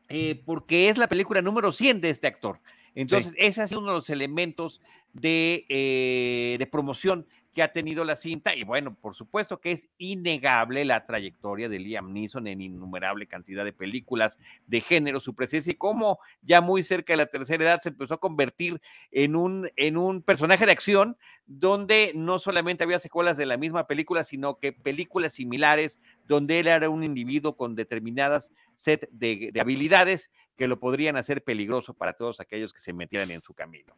eh, porque es la película número 100 de este actor. Entonces, ese ha sido uno de los elementos de, eh, de promoción que ha tenido la cinta. Y bueno, por supuesto que es innegable la trayectoria de Liam Neeson en innumerable cantidad de películas de género, su presencia y cómo ya muy cerca de la tercera edad se empezó a convertir en un, en un personaje de acción donde no solamente había secuelas de la misma película, sino que películas similares donde él era un individuo con determinadas set de, de habilidades que lo podrían hacer peligroso para todos aquellos que se metieran en su camino.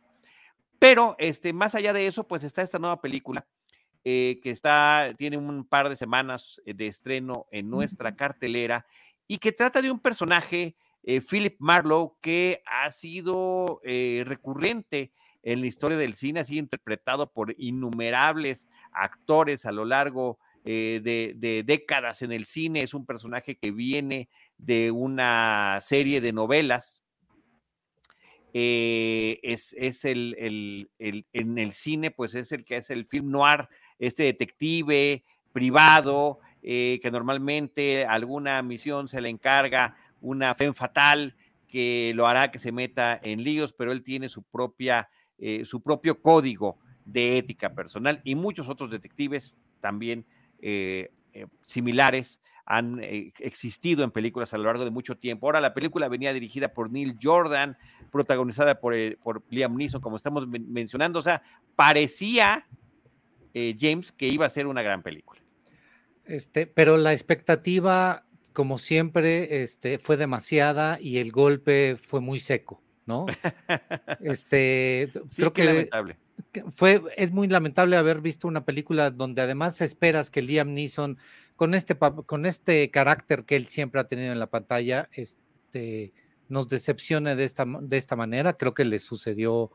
Pero este, más allá de eso, pues está esta nueva película eh, que está, tiene un par de semanas eh, de estreno en nuestra cartelera y que trata de un personaje, eh, Philip Marlowe, que ha sido eh, recurrente en la historia del cine, ha sido interpretado por innumerables actores a lo largo de, de décadas en el cine. Es un personaje que viene de una serie de novelas. Eh, es, es el, el, en el cine, pues es el que es el film noir, este detective privado, eh, que normalmente alguna misión se le encarga una fe fatal que lo hará que se meta en líos, pero él tiene su propia, eh, su propio código de ética personal y muchos otros detectives también similares han eh, existido en películas a lo largo de mucho tiempo. Ahora la película venía dirigida por Neil Jordan, protagonizada por, eh, por Liam Neeson, como estamos men mencionando, o sea, parecía eh, James que iba a ser una gran película. Este, pero la expectativa, como siempre, este, fue demasiada y el golpe fue muy seco, ¿no? [laughs] Este, sí, creo que lamentable. fue, es muy lamentable haber visto una película donde además esperas que Liam Neeson, con este, con este carácter que él siempre ha tenido en la pantalla, este, nos decepcione de esta, de esta manera. Creo que le sucedió,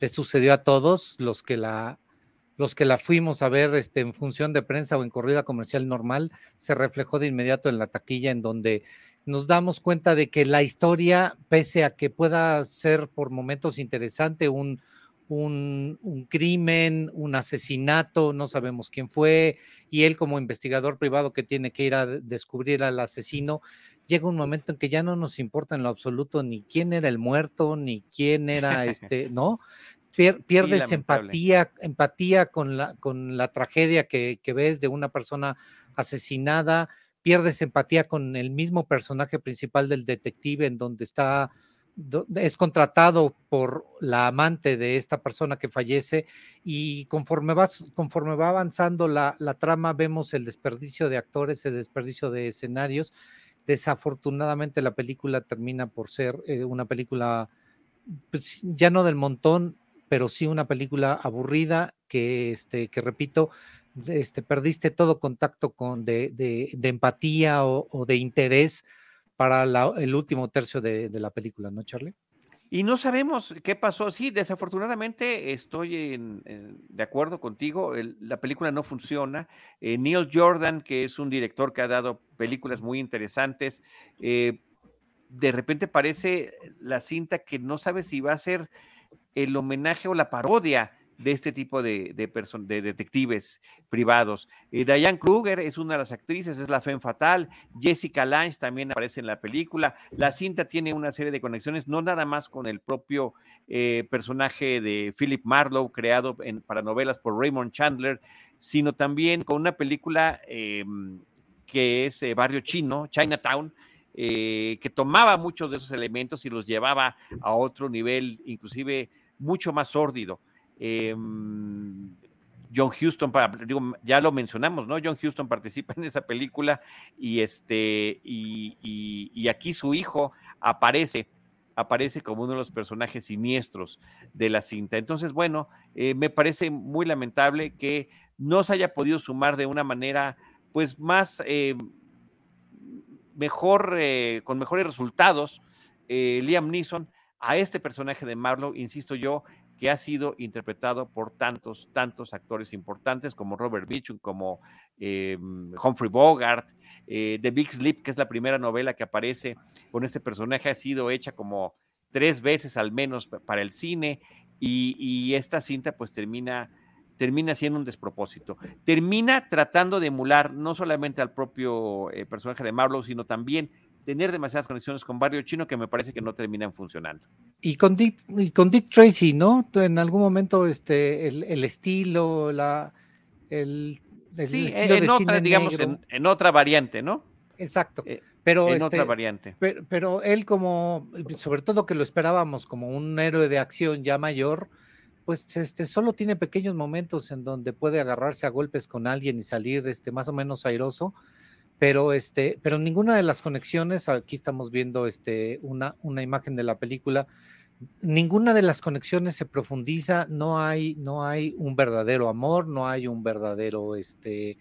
le sucedió a todos los que la, los que la fuimos a ver este, en función de prensa o en corrida comercial normal, se reflejó de inmediato en la taquilla, en donde nos damos cuenta de que la historia, pese a que pueda ser por momentos interesante, un, un, un, crimen, un asesinato, no sabemos quién fue, y él como investigador privado que tiene que ir a descubrir al asesino, llega un momento en que ya no nos importa en lo absoluto ni quién era el muerto, ni quién era [laughs] este, ¿no? pierdes empatía, empatía con la, con la tragedia que, que, ves de una persona asesinada, pierdes empatía con el mismo personaje principal del detective en donde está es contratado por la amante de esta persona que fallece y conforme, conforme va avanzando la, la, trama vemos el desperdicio de actores, el desperdicio de escenarios. Desafortunadamente la película termina por ser eh, una película pues, ya no del montón, pero sí una película aburrida que, este, que repito, este, perdiste todo contacto con de, de, de empatía o de interés para el último tercio de, la película, ¿no, Charlie? Y no sabemos qué pasó. Sí, desafortunadamente estoy de acuerdo contigo. la película no funciona. Eh, Neil Jordan, que es un director que ha dado películas muy interesantes, eh, de repente parece la cinta que no sabe si va a ser el homenaje o la parodia de este tipo de, de, detectives privados. Eh, Diane Kruger es una de las actrices, es la Femme Fatal. Jessica Lange también aparece en la película. La cinta tiene una serie de conexiones, no nada más con el propio eh, personaje de Philip Marlowe, creado en, para novelas por Raymond Chandler, sino también con una película em, que es eh, Barrio Chino, Chinatown, que tomaba muchos de esos elementos y los llevaba a otro nivel, inclusive mucho más sórdido. Em, John Houston, ya lo mencionamos, ¿no? John Houston participa en esa película y este, y, aquí su hijo aparece, aparece como uno de los personajes siniestros de la cinta. Entonces, bueno, eh, me parece muy lamentable que no se haya podido sumar de una manera, pues, más, eh, mejor, eh, con mejores resultados, Liam Neeson a este personaje de Marlowe, insisto yo, que ha sido interpretado por tantos, tantos actores importantes como Robert Mitchum, como eh, Humphrey Bogart. Eh, The Big Sleep, que es la primera novela que aparece con este personaje, ha sido hecha como tres veces al menos para el cine y, esta cinta pues termina termina siendo un despropósito. Termina tratando de emular no solamente al propio eh, personaje de Marlowe, sino también tener demasiadas conexiones con Barrio Chino que me parece que no terminan funcionando. Y con Dick, y con Dick Tracy, ¿no? En algún momento este, el, estilo, la, el, sí, en otra, digamos, en, otra variante, ¿no? Exacto. Eh, pero en otra este, variante. Pero, pero, él como, sobre todo que lo esperábamos como un héroe de acción ya mayor, pues este solo tiene pequeños momentos en donde puede agarrarse a golpes con alguien y salir este más o menos airoso, pero este, pero ninguna de las conexiones, aquí estamos viendo este, una, una imagen de la película, ninguna de las conexiones se profundiza, no hay, no hay un verdadero amor, no hay un verdadero, este,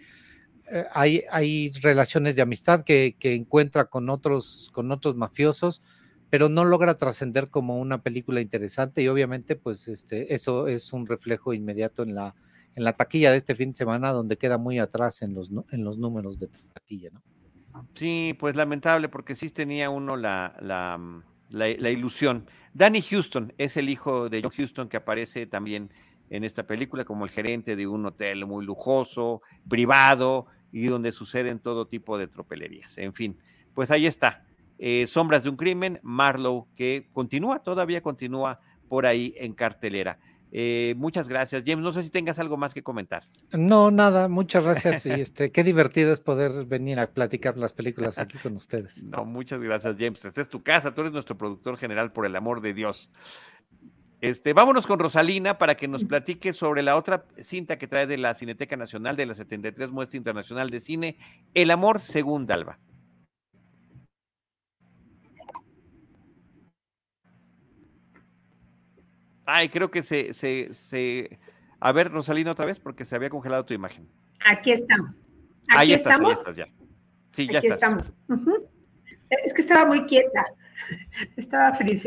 eh, hay, hay relaciones de amistad que, que, encuentra con otros, con otros mafiosos, pero no logra trascender como una película interesante y obviamente pues este, eso es un reflejo inmediato en la, en la taquilla de este fin de semana, donde queda muy atrás en los, en los números de taquilla, ¿no? Sí, pues lamentable, porque sí tenía uno la, la, la, ilusión. Danny Houston es el hijo de John Houston que aparece también en esta película como el gerente de un hotel muy lujoso, privado, y donde suceden todo tipo de tropelerías. En fin, pues ahí está. Eh, Sombras de un crimen, Marlowe, que continúa, todavía continúa por ahí en cartelera. Eh, muchas gracias, James. No sé si tengas algo más que comentar. No, nada, muchas gracias. Y este, qué divertido es poder venir a platicar las películas aquí con ustedes. [laughs] No, muchas gracias, James. Esta es tu casa, tú eres nuestro productor general, por el amor de Dios. Este, vámonos con Rosalina para que nos platique sobre la otra cinta que trae de la Cineteca Nacional de la 73 Muestra Internacional de Cine, El Amor según Dalva. Ay, creo que se, se, se... A ver, Rosalina, otra vez, porque se había congelado tu imagen. Aquí estamos. Aquí ahí estás, estamos. ahí estás ya. Sí, ya Aquí estás. estamos. Es que estaba muy quieta. Estaba feliz.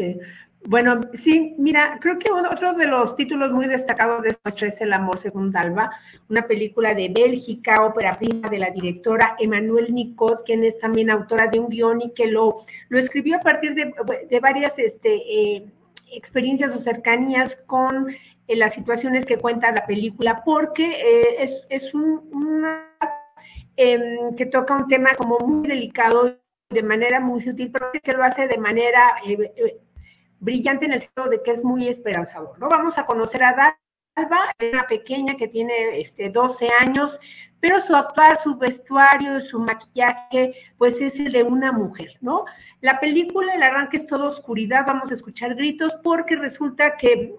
Bueno, sí, mira, creo que otro de los títulos muy destacados de esta es El amor según Dalva, una película de Bélgica, ópera prima de la directora Emmanuel Nicot, quien es también autora de un guion y que lo, lo escribió a partir de, de varias este, eh, experiencias o cercanías con eh, las situaciones que cuenta la película, porque eh, es, es un, una em, que toca un tema como muy delicado de manera muy sutil, pero que lo hace de manera eh, brillante en el sentido de que es muy esperanzador, ¿no? Vamos a conocer a Dalva, una pequeña que tiene este, 12 años, pero su actuar, su vestuario, su maquillaje, pues es el de una mujer, ¿no? La película, el arranque es toda oscuridad, vamos a escuchar gritos porque resulta que,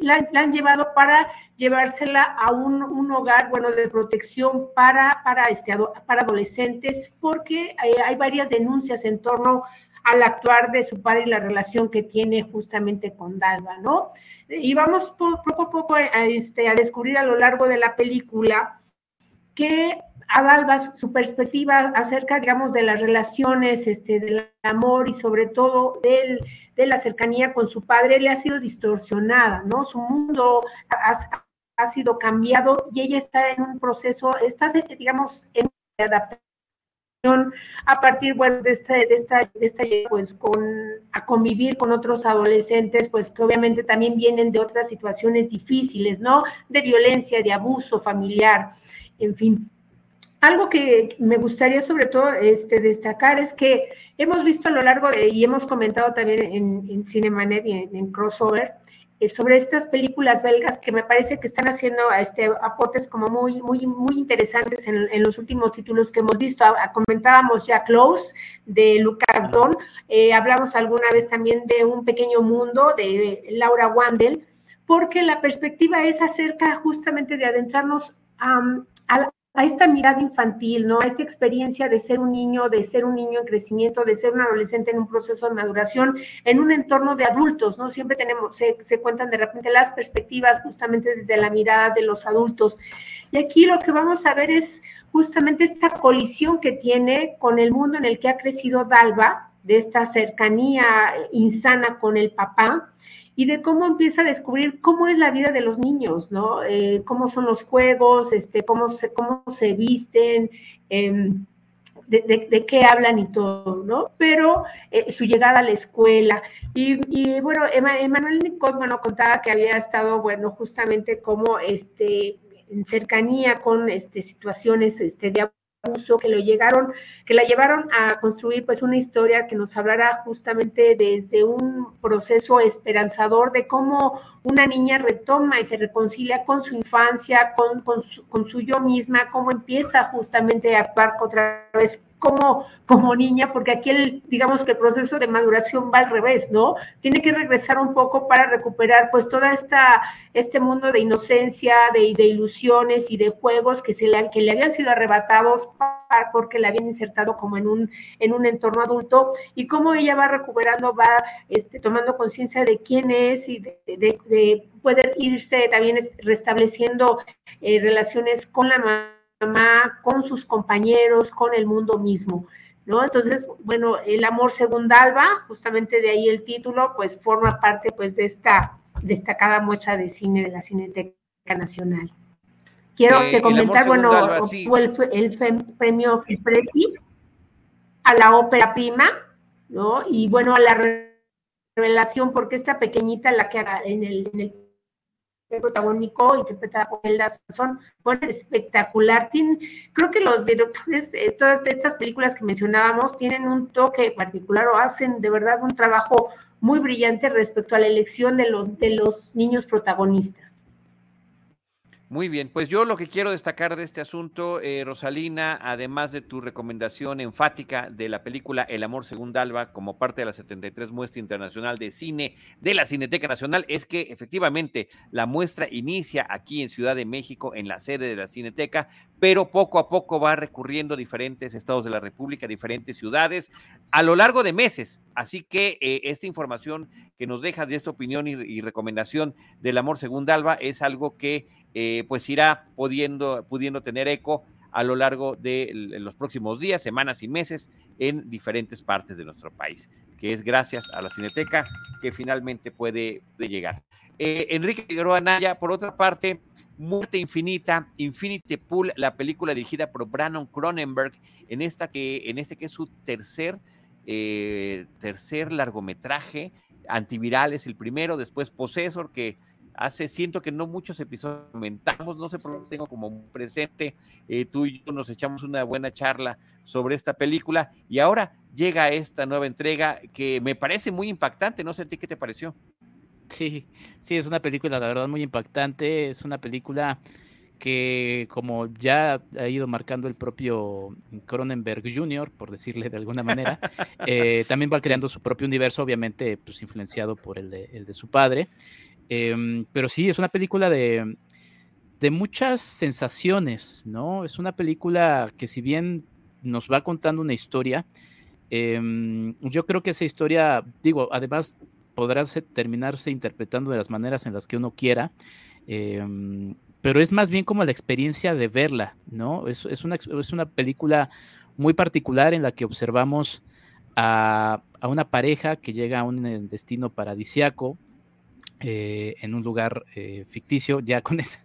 la, han llevado para llevársela a un, hogar, bueno, de protección para, para, este, para adolescentes, porque hay, hay varias denuncias en torno al actuar de su padre y la relación que tiene justamente con Dalva, ¿no? Y vamos poco a poco a, este, a descubrir a lo largo de la película que Adalba, su perspectiva acerca, digamos, de las relaciones, este, del amor y sobre todo del, de la cercanía con su padre, le ha sido distorsionada, ¿no? Su mundo ha, ha sido cambiado y ella está en un proceso, está, digamos, en adaptación a partir, bueno, de esta, de esta, de esta, pues, con, a convivir con otros adolescentes, pues, que obviamente también vienen de otras situaciones difíciles, ¿no? De violencia, de abuso familiar en fin. Algo que me gustaría sobre todo este, destacar es que hemos visto a lo largo de, y hemos comentado también en, en Cinemanet y en, Crossover, eh, sobre estas películas belgas que me parece que están haciendo este, aportes como muy, muy, muy interesantes en, los últimos títulos que hemos visto. comentábamos ya Close de Lucas Don, eh, hablamos alguna vez también de Un Pequeño Mundo de Laura Wandel, porque la perspectiva es acerca justamente de adentrarnos a a, esta mirada infantil, ¿no? A esta experiencia de ser un niño, de ser un niño en crecimiento, de ser un adolescente en un proceso de maduración, en un entorno de adultos, ¿no? Siempre tenemos, se, se cuentan de repente las perspectivas justamente desde la mirada de los adultos. Y aquí lo que vamos a ver es justamente esta colisión que tiene con el mundo en el que ha crecido Dalva, de esta cercanía insana con el papá, y de cómo empieza a descubrir cómo es la vida de los niños, ¿no? Eh, cómo son los juegos, este, cómo, se, cómo se visten, em, de, qué hablan y todo, ¿no? Pero eh, su llegada a la escuela. Y, bueno, Emanuel Nicot, bueno, contaba que había estado, bueno, justamente como este, en cercanía con este, situaciones este, de que lo llegaron, que la llevaron a construir pues una historia que nos hablará justamente desde un proceso esperanzador de cómo una niña retoma y se reconcilia con su infancia, con, con, su, con su yo misma, cómo empieza justamente a actuar otra vez como, como niña, porque aquí el, digamos que el proceso de maduración va al revés, ¿no? Tiene que regresar un poco para recuperar pues toda esta, este mundo de inocencia, de, ilusiones y de juegos que, se le, que le habían sido arrebatados porque la habían insertado como en un, en un entorno adulto y cómo ella va recuperando, va este, tomando conciencia de quién es y de, de, poder irse también restableciendo eh, relaciones con la con sus compañeros, con el mundo mismo. ¿No? Entonces, bueno, el amor según Dalva, justamente de ahí el título, pues forma parte pues de esta destacada muestra de cine de la Cineteca Nacional. Quiero que comentar, bueno, el, el, premio Filpresi a la ópera prima, ¿no? Y bueno, a la revelación, porque esta pequeñita, la que en el, en el protagónico interpretada por Elda Son, espectacular. creo que los directores de todas estas películas que mencionábamos tienen un toque particular o hacen de verdad un trabajo muy brillante respecto a la elección de los, de los niños protagonistas. Muy bien, pues yo lo que quiero destacar de este asunto, eh, Rosalina, además de tu recomendación enfática de la película El amor según Dalva como parte de la 73 muestra internacional de cine de la Cineteca Nacional, es que efectivamente la muestra inicia aquí en Ciudad de México, en la sede de la Cineteca, pero poco a poco va recurriendo a diferentes estados de la República, diferentes ciudades, a lo largo de meses. Así que eh, esta información que nos dejas de esta opinión y, recomendación del amor según Dalva es algo que eh, pues irá pudiendo, pudiendo tener eco a lo largo de los próximos días, semanas y meses en diferentes partes de nuestro país, que es gracias a la Cineteca que finalmente puede, llegar. Eh, Enrique Figueroa Naya, por otra parte, Muerte Infinita, Infinity Pool, la película dirigida por Brandon Cronenberg, en esta que, en este que es su tercer, eh, tercer largometraje, Antiviral es el primero, después Possessor, que hace, siento que no muchos episodios comentamos, no sé por qué tengo como presente, eh, tú y yo nos echamos una buena charla sobre esta película y ahora llega esta nueva entrega que me parece muy impactante, no sé a ti qué te pareció. Sí, sí, es una película, la verdad, muy impactante, es una película que como ya ha ido marcando el propio Cronenberg Jr., por decirle de alguna manera, [laughs] eh, también va creando su propio universo, obviamente pues, influenciado por el de, el de su padre. Em, pero sí, es una película de, de muchas sensaciones, ¿no? Es una película que si bien nos va contando una historia, em, yo creo que esa historia, digo, además podrá terminarse interpretando de las maneras en las que uno quiera, em, pero es más bien como la experiencia de verla, ¿no? Es, es, una, es una película muy particular en la que observamos a, a una pareja que llega a un eh, destino paradisiaco, eh, en un lugar eh, ficticio, ya con [laughs] ese.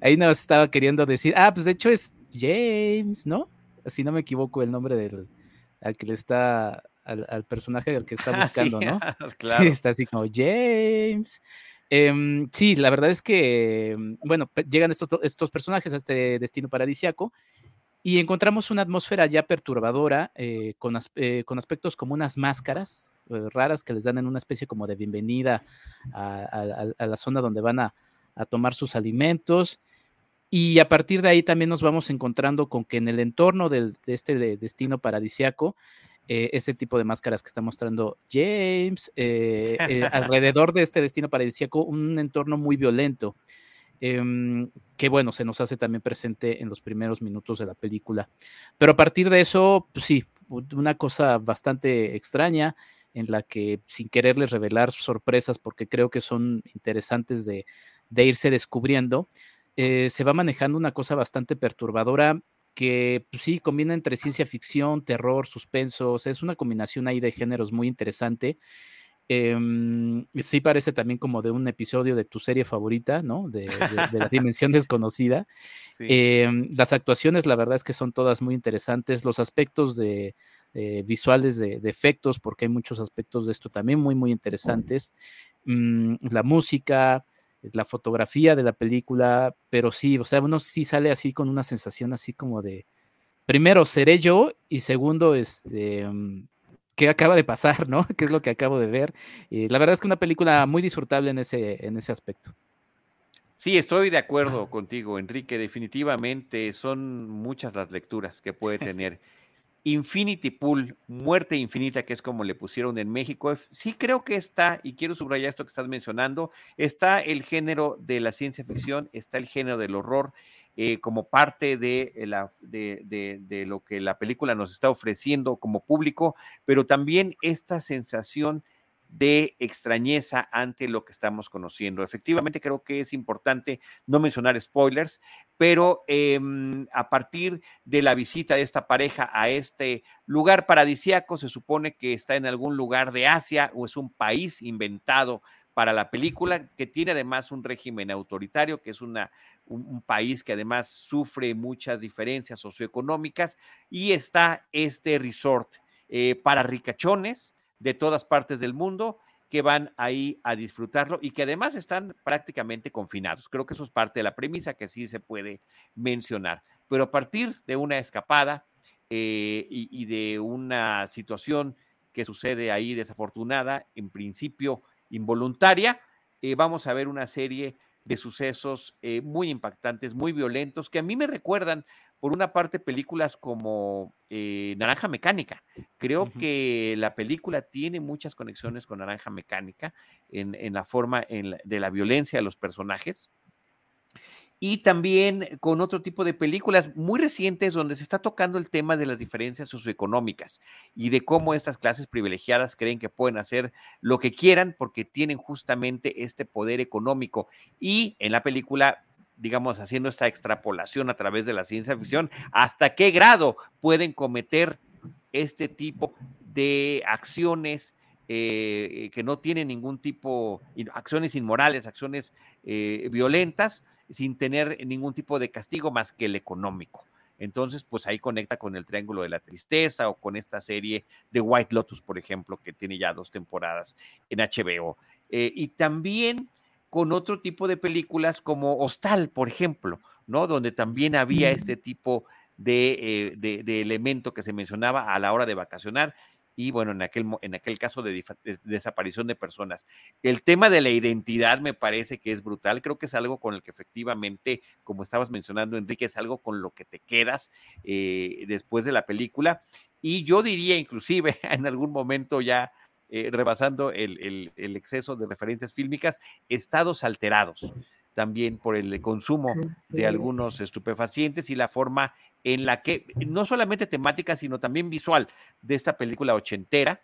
Ahí nos estaba queriendo decir, ah, pues de hecho es James, ¿no? Si no me equivoco, el nombre del al que le está, al, personaje al que está [laughs] buscando, ¿no? [laughs] claro. está así como James. Em, sí, la verdad es que, bueno, llegan estos, estos personajes a este destino paradisiaco y encontramos una atmósfera ya perturbadora, eh, con, con aspectos como unas máscaras, eh, raras que les dan en una especie como de bienvenida a, la zona donde van a, tomar sus alimentos. Y a partir de ahí también nos vamos encontrando con que en el entorno de este destino paradisiaco, eh, ese tipo de máscaras que está mostrando James, eh, [laughs] alrededor de este destino paradisiaco, un entorno muy violento, em, que bueno, se nos hace también presente en los primeros minutos de la película. Pero a partir de eso, pues sí, una cosa bastante extraña en la que sin quererles revelar sorpresas, porque creo que son interesantes de, irse descubriendo, eh, se va manejando una cosa bastante perturbadora que pues sí combina entre ciencia ficción, terror, suspenso, es una combinación ahí de géneros muy interesante. Em, sí parece también como de un episodio de tu serie favorita, ¿no? De, la dimensión desconocida. [laughs] Em, las actuaciones, la verdad es que son todas muy interesantes. Los aspectos de, eh, visuales de, efectos, porque hay muchos aspectos de esto también muy, muy interesantes. Mm, la música, la fotografía de la película, pero sí, o sea, uno sí sale así con una sensación así como de, primero, seré yo y segundo, este... Mm, ¿Qué acaba de pasar, no? [laughs] ¿Qué es lo que acabo de ver? Y la verdad es que una película muy disfrutable en ese, en ese aspecto. Sí, estoy de acuerdo contigo, Enrique. Definitivamente son muchas las lecturas que puede [laughs] tener. Infinity Pool, Muerte Infinita, que es como le pusieron en México, sí creo que está, y quiero subrayar esto que estás mencionando, está el género de la ciencia ficción, está el género del horror, eh, como parte de, la, de, lo que la película nos está ofreciendo como público, pero también esta sensación de extrañeza ante lo que estamos conociendo. Efectivamente, creo que es importante no mencionar spoilers, pero em, a partir de la visita de esta pareja a este lugar paradisiaco, se supone que está en algún lugar de Asia o es un país inventado para la película, que tiene además un régimen autoritario, que es una, un, país que además sufre muchas diferencias socioeconómicas, y está este resort eh, para ricachones, de todas partes del mundo que van ahí a disfrutarlo y que además están prácticamente confinados. Creo que eso es parte de la premisa que sí se puede mencionar. Pero a partir de una escapada eh, y, de una situación que sucede ahí desafortunada, en principio involuntaria, eh, vamos a ver una serie de sucesos eh, muy impactantes, muy violentos, que a mí me recuerdan por una parte, películas como eh, Naranja Mecánica. Creo que la película tiene muchas conexiones con Naranja Mecánica en, la forma de la violencia de los personajes. Y también con otro tipo de películas muy recientes donde se está tocando el tema de las diferencias socioeconómicas y de cómo estas clases privilegiadas creen que pueden hacer lo que quieran porque tienen justamente este poder económico. Y en la película digamos, haciendo esta extrapolación a través de la ciencia ficción, hasta qué grado pueden cometer este tipo de acciones eh, que no tienen ningún tipo, acciones inmorales, acciones eh, violentas, sin tener ningún tipo de castigo más que el económico. Entonces, pues ahí conecta con el Triángulo de la Tristeza o con esta serie de White Lotus, por ejemplo, que tiene ya dos temporadas en HBO. Eh, y también con otro tipo de películas como Hostal, por ejemplo, ¿no? Donde también había este tipo de, de, de elemento que se mencionaba a la hora de vacacionar y bueno, en aquel, en aquel caso de, desaparición de personas. El tema de la identidad me parece que es brutal, creo que es algo con el que efectivamente, como estabas mencionando, Enrique, es algo con lo que te quedas eh, después de la película. Y yo diría inclusive [laughs] en algún momento ya eh, rebasando el, el exceso de referencias fílmicas, estados alterados también por el consumo de algunos estupefacientes y la forma en la que, no solamente temática, sino también visual de esta película ochentera,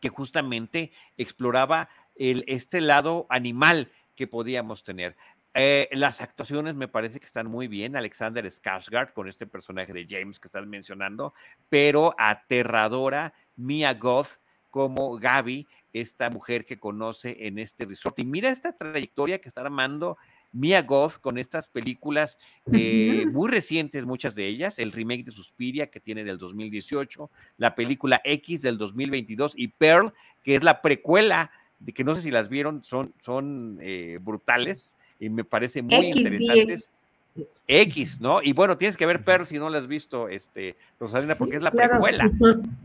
que justamente exploraba el, este lado animal que podíamos tener. Eh, las actuaciones me parece que están muy bien. Alexander Skarsgård con este personaje de James que estás mencionando, pero aterradora Mia Goth como Gaby, esta mujer que conoce en este resort. Y mira esta trayectoria que está armando Mia Goth con estas películas eh, muy recientes, muchas de ellas, el remake de Suspiria que tiene del 2018, la película X del 2022 y Pearl, que es la precuela, de que no sé si las vieron, son, son eh, brutales y me parece muy interesantes. X, ¿no? Y bueno, tienes que ver Pearl si no la has visto, este, Rosalina, porque es la precuela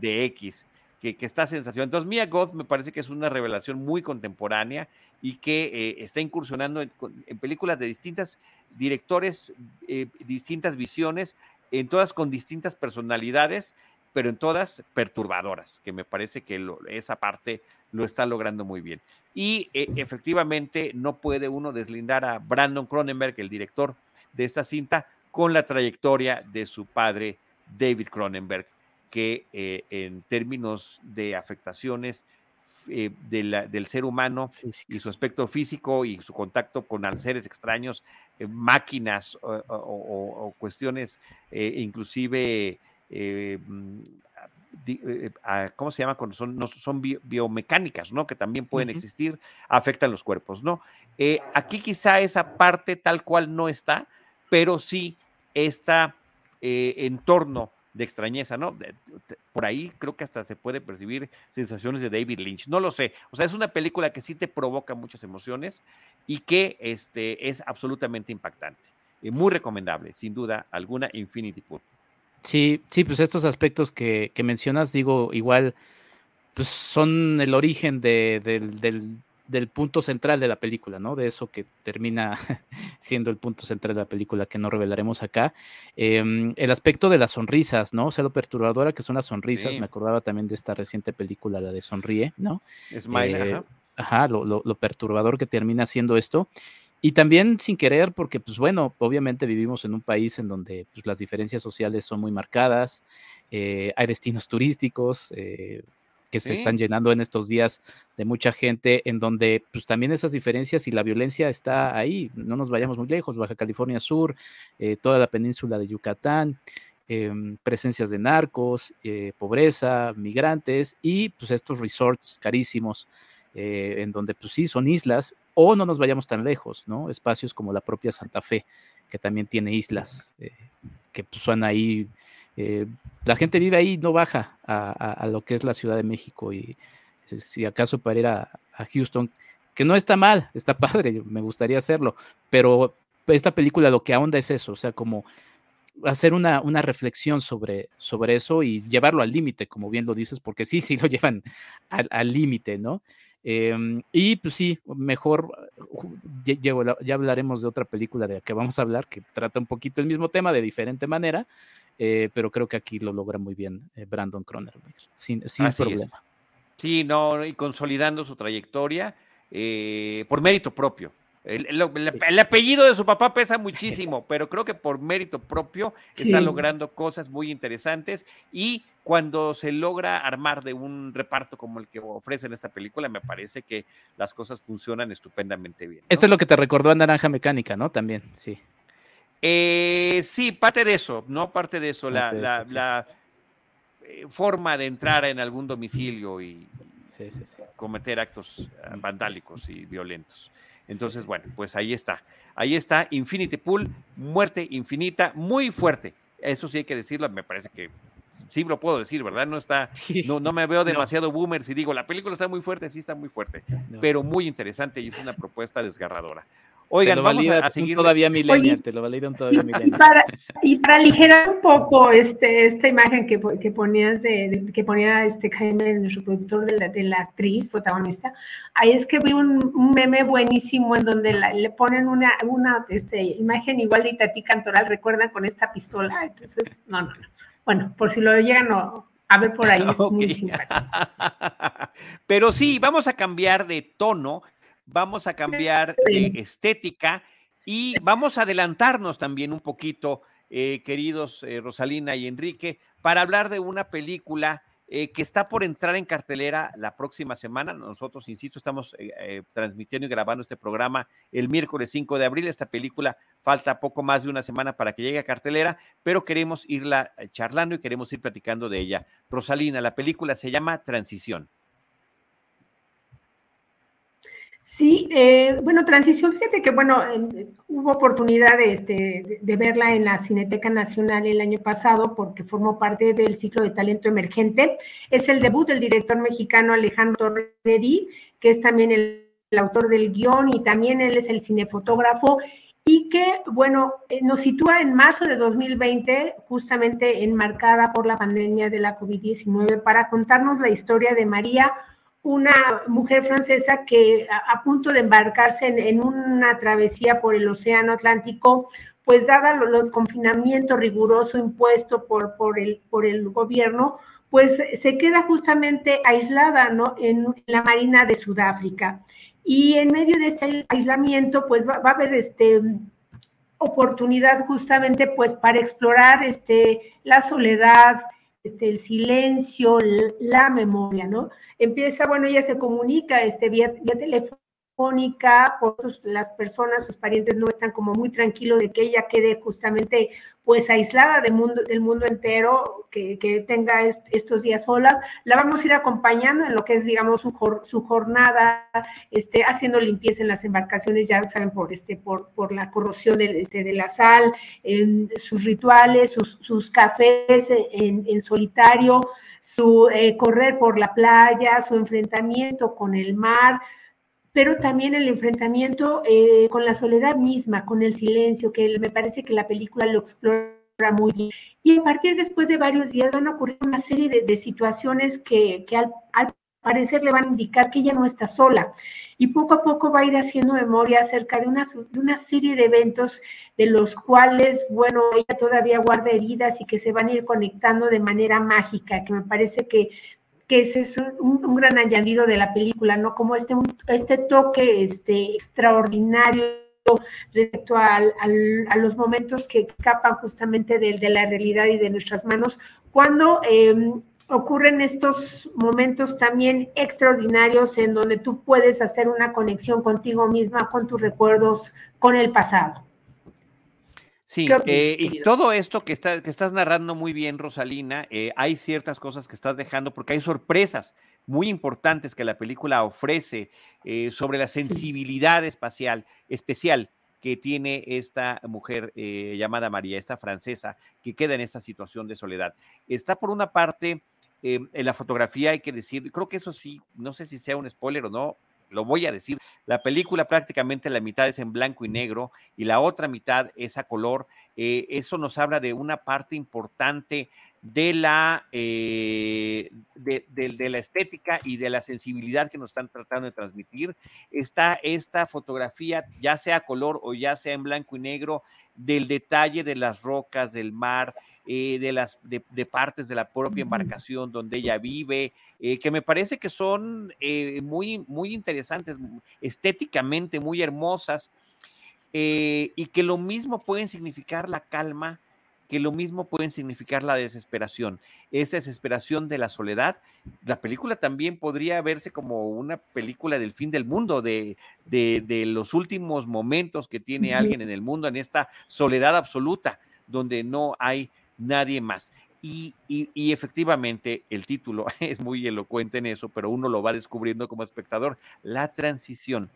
de X que, está sensación. Entonces, Mia Goth me parece que es una revelación muy contemporánea y que eh, está incursionando en, películas de distintas directores, eh, distintas visiones, en todas con distintas personalidades, pero en todas perturbadoras, que me parece que esa parte lo está logrando muy bien. Y eh, efectivamente no puede uno deslindar a Brandon Cronenberg, el director de esta cinta, con la trayectoria de su padre, David Cronenberg, que eh, en términos de afectaciones eh, del ser humano y su aspecto físico y su contacto con seres extraños, eh, máquinas o, cuestiones inclusive, mm, ¿cómo se llama? Cuando son, no, son biomecánicas, ¿no? Que también pueden existir, afectan los cuerpos, ¿no? aquí quizá esa parte tal cual no está, pero sí está en torno de extrañeza, ¿no? Por ahí creo que hasta se puede percibir sensaciones de David Lynch, no lo sé. O sea, es una película que sí te provoca muchas emociones y que este, es absolutamente impactante. Y muy recomendable, sin duda alguna, Infinity Pool. Sí, sí, pues estos aspectos que, mencionas, digo, igual, pues son el origen de, del punto central de la película, ¿no? De eso que termina [laughs] siendo el punto central de la película que no revelaremos acá. Em, el aspecto de las sonrisas, ¿no? O sea, lo perturbadora que son las sonrisas. Me acordaba también de esta reciente película, la de Sonríe, ¿no? Smile, eh, ajá. Ajá, lo, perturbador que termina siendo esto. Y también sin querer, porque, pues bueno, obviamente vivimos en un país en donde pues, las diferencias sociales son muy marcadas, eh, hay destinos turísticos, eh, que se están llenando en estos días de mucha gente, en donde pues también esas diferencias y la violencia está ahí, no nos vayamos muy lejos, Baja California Sur, eh, toda la península de Yucatán, em, presencias de narcos, eh, pobreza, migrantes y pues estos resorts carísimos, eh, en donde pues sí, son islas, o no nos vayamos tan lejos, ¿no? Espacios como la propia Santa Fe, que también tiene islas, que pues, son ahí eh, la gente vive ahí, no baja a, lo que es la Ciudad de México y si acaso para ir a, Houston, que no está mal, [laughs] está padre, me gustaría hacerlo, pero esta película lo que ahonda es eso, o sea, como hacer una, reflexión sobre, eso y llevarlo al límite, como bien lo dices, porque sí, sí lo llevan al límite, ¿no? Em, y pues sí, mejor, ya, hablaremos de otra película de la que vamos a hablar, que trata un poquito el mismo tema de diferente manera, eh, pero creo que aquí lo logra muy bien eh, Brandon Cronenberg, sin, problema. Sí, no, y consolidando su trayectoria eh, por mérito propio. El, apellido de su papá pesa [laughs] muchísimo, pero creo que por mérito propio está logrando cosas muy interesantes y cuando se logra armar de un reparto como el que ofrece en esta película, me parece que las cosas funcionan estupendamente bien. Esto es lo que te recordó a Naranja Mecánica, ¿no? También, sí. Eh, sí, parte de eso, ¿no? Parte de eso, la, eh, forma de entrar en algún domicilio y cometer actos eh, vandálicos y violentos. Entonces, bueno, pues ahí está. Ahí está Infinity Pool, muerte infinita, muy fuerte. Eso sí hay que decirlo, me parece que sí lo puedo decir, ¿verdad? No está, no, no me veo demasiado boomer si digo, la película está muy fuerte, sí está muy fuerte, pero muy interesante y es una propuesta desgarradora. Oigan, vamos a, seguir. Todavía millennial, te lo validan todavía millennial. Y para, aligerar un poco este, esta imagen que, que ponías de, que ponía este Jaime, nuestro productor de la, de la actriz protagonista, ahí es que vi un, meme buenísimo en donde le ponen una, una este, imagen igual de Itatí Cantoral, recuerdan con esta pistola. Entonces, no, no, no. Bueno, por si lo llegan a ver por ahí, [laughs] es muy simpático. [laughs] Pero sí, vamos a cambiar de tono vamos a cambiar de estética y vamos a adelantarnos también un poquito, eh, queridos eh, Rosalina y Enrique, para hablar de una película eh, que está por entrar en cartelera la próxima semana. Nosotros, insisto, estamos transmitiendo y grabando este programa el miércoles 5 de abril. Esta película falta poco más de una semana para que llegue a cartelera, pero queremos irla charlando y queremos ir platicando de ella. Rosalina, la película se llama Transición. Sí, eh, bueno, Transición, fíjate que, bueno, hubo oportunidad de, este, de, verla en la Cineteca Nacional el año pasado porque formó parte del ciclo de talento emergente. Es el debut del director mexicano Alejandro Torredi, que es también el, autor del guion y también él es el cinefotógrafo y que, bueno, eh, nos sitúa en marzo de 2020, justamente enmarcada por la pandemia de la COVID-19, para contarnos la historia de María una mujer francesa que a, punto de embarcarse en, una travesía por el Océano Atlántico, pues dada el confinamiento riguroso impuesto por, por, el, por el gobierno, pues se queda justamente aislada ¿no? en la Marina de Sudáfrica. Y en medio de ese aislamiento, pues va, a haber este, oportunidad justamente pues para explorar este, la soledad, este, el silencio, la memoria, ¿no? Empieza, bueno, ella se comunica este, vía, vía telefónica, por las personas, sus parientes no están como muy tranquilos de que ella quede justamente pues aislada del mundo, del mundo entero, que, que tenga estos días solas. La vamos a ir acompañando en lo que es, digamos, su, su jornada, este, haciendo limpieza en las embarcaciones, ya saben, por, este, por, por la corrosión de, este, de la sal, en sus rituales, sus, sus cafés en solitario, su eh, correr por la playa, su enfrentamiento con el mar, pero también el enfrentamiento eh, con la soledad misma, con el silencio, que me parece que la película lo explora muy bien. Y a partir después de varios días van a ocurrir una serie de, situaciones que, al, al parecer le van a indicar que ella no está sola. Y poco a poco va a ir haciendo memoria acerca de una, de una serie de eventos de los cuales, bueno, ella todavía guarda heridas y que se van a ir conectando de manera mágica, que me parece que, que ese es un, gran añadido de la película, ¿no? Como este, este toque este, extraordinario respecto a, a, los momentos que escapan justamente de, de, la realidad y de nuestras manos, cuando em, ocurren estos momentos también extraordinarios en donde tú puedes hacer una conexión contigo misma, con tus recuerdos, con el pasado. Sí, eh, y todo esto que, que estás narrando muy bien, Rosalina, eh, hay ciertas cosas que estás dejando porque hay sorpresas muy importantes que la película ofrece eh, sobre la sensibilidad espacial, especial que tiene esta mujer llamada María, esta francesa, que queda en esta situación de soledad. Está por una parte en la fotografía, hay que decir, creo que eso sí, no sé si sea un spoiler o no, lo voy a decir, la película prácticamente la mitad es en blanco y negro y la otra mitad es a color. Eh, eso nos habla de una parte importante de la, eh, de, la estética y de la sensibilidad que nos están tratando de transmitir. Está esta fotografía, ya sea color o ya sea en blanco y negro, del detalle de las rocas, del mar, eh, de las de, partes de la propia embarcación donde ella vive, eh, que me parece que son muy, muy interesantes, estéticamente muy hermosas, y que lo mismo pueden significar la calma, que lo mismo pueden significar la desesperación, esa desesperación de la soledad. La película también podría verse como una película del fin del mundo, de, de, de los últimos momentos que tiene alguien en el mundo, en esta soledad absoluta, donde no hay nadie más. Y, efectivamente el título [laughs] es muy elocuente en eso, pero uno lo va descubriendo como espectador. La transición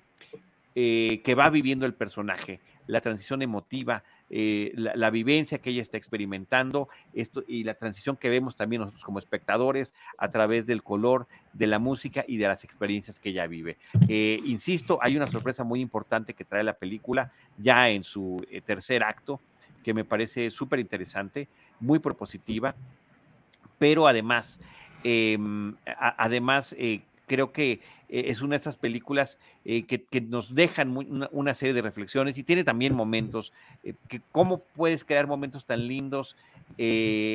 eh, que va viviendo el personaje, la transición emotiva, eh, la, vivencia que ella está experimentando esto, y la transición que vemos también nosotros como espectadores a través del color, de la música y de las experiencias que ella vive. Eh, insisto, hay una sorpresa muy importante que trae la película ya en su eh, tercer acto, que me parece súper interesante, muy propositiva, pero además, em, además creo que eh, es una de esas películas eh, que, nos dejan una, serie de reflexiones y tiene también momentos, eh, que cómo puedes crear momentos tan lindos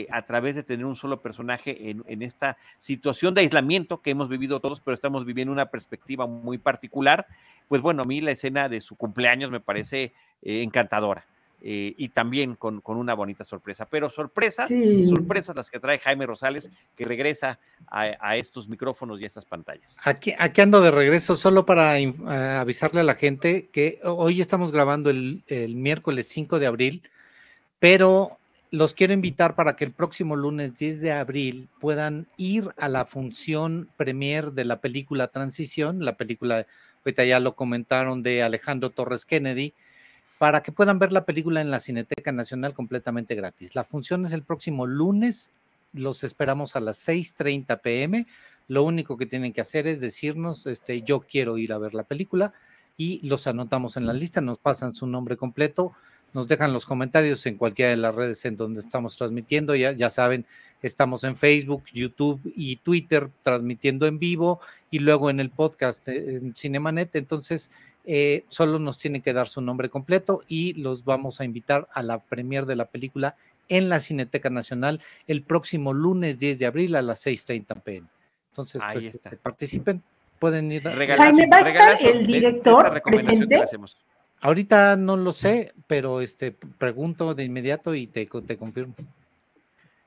a través de tener un solo personaje en, en, esta situación de aislamiento que hemos vivido todos, pero estamos viviendo una perspectiva muy particular. Pues bueno, a mí la escena de su cumpleaños me parece encantadora. Eh, y también con, una bonita sorpresa. Pero sorpresas, sorpresas las que trae Jaime Rosales, que regresa a, estos micrófonos y a estas pantallas. Aquí, aquí ando de regreso, solo para eh, avisarle a la gente que hoy estamos grabando el, el miércoles 5 de abril, pero los quiero invitar para que el próximo lunes 10 de abril puedan ir a la función premier de la película Transición, la película, ahorita ya lo comentaron, de Alejandro Torres Kennedy, para que puedan ver la película en la Cineteca Nacional completamente gratis. La función es el próximo lunes, los esperamos a las 6.30 pm. Lo único que tienen que hacer es decirnos, este, yo quiero ir a ver la película y los anotamos en la lista, nos pasan su nombre completo, nos dejan los comentarios en cualquiera de las redes en donde estamos transmitiendo, ya, ya saben, estamos en Facebook, YouTube y Twitter transmitiendo en vivo y luego en el podcast eh, en Cinemanet, entonces eh, solo nos tienen que dar su nombre completo y los vamos a invitar a la premier de la película en la Cineteca Nacional el próximo lunes 10 de abril a las 6.30 pm. Entonces, pues, este, participen, pueden ir. A... Jaime, ¿va a estar el director presente? Ahorita no lo sé, pero este pregunto de inmediato y te, te confirmo.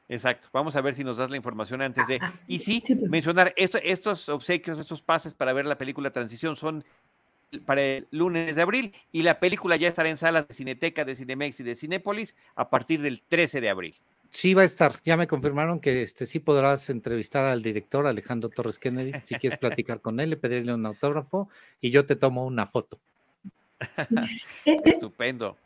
Exacto. Vamos a ver si nos das la información antes de. Ah, y sí, mencionar esto, estos obsequios, estos pases para ver la película Transición son para el lunes de abril y la película ya estará en salas de Cineteca, de Cinemex y de Cinépolis a partir del 13 de abril. Sí va a estar, ya me confirmaron que este sí podrás entrevistar al director Alejandro Torres Kennedy, si quieres platicar con él, pedirle un autógrafo y yo te tomo una foto. [laughs] Estupendo.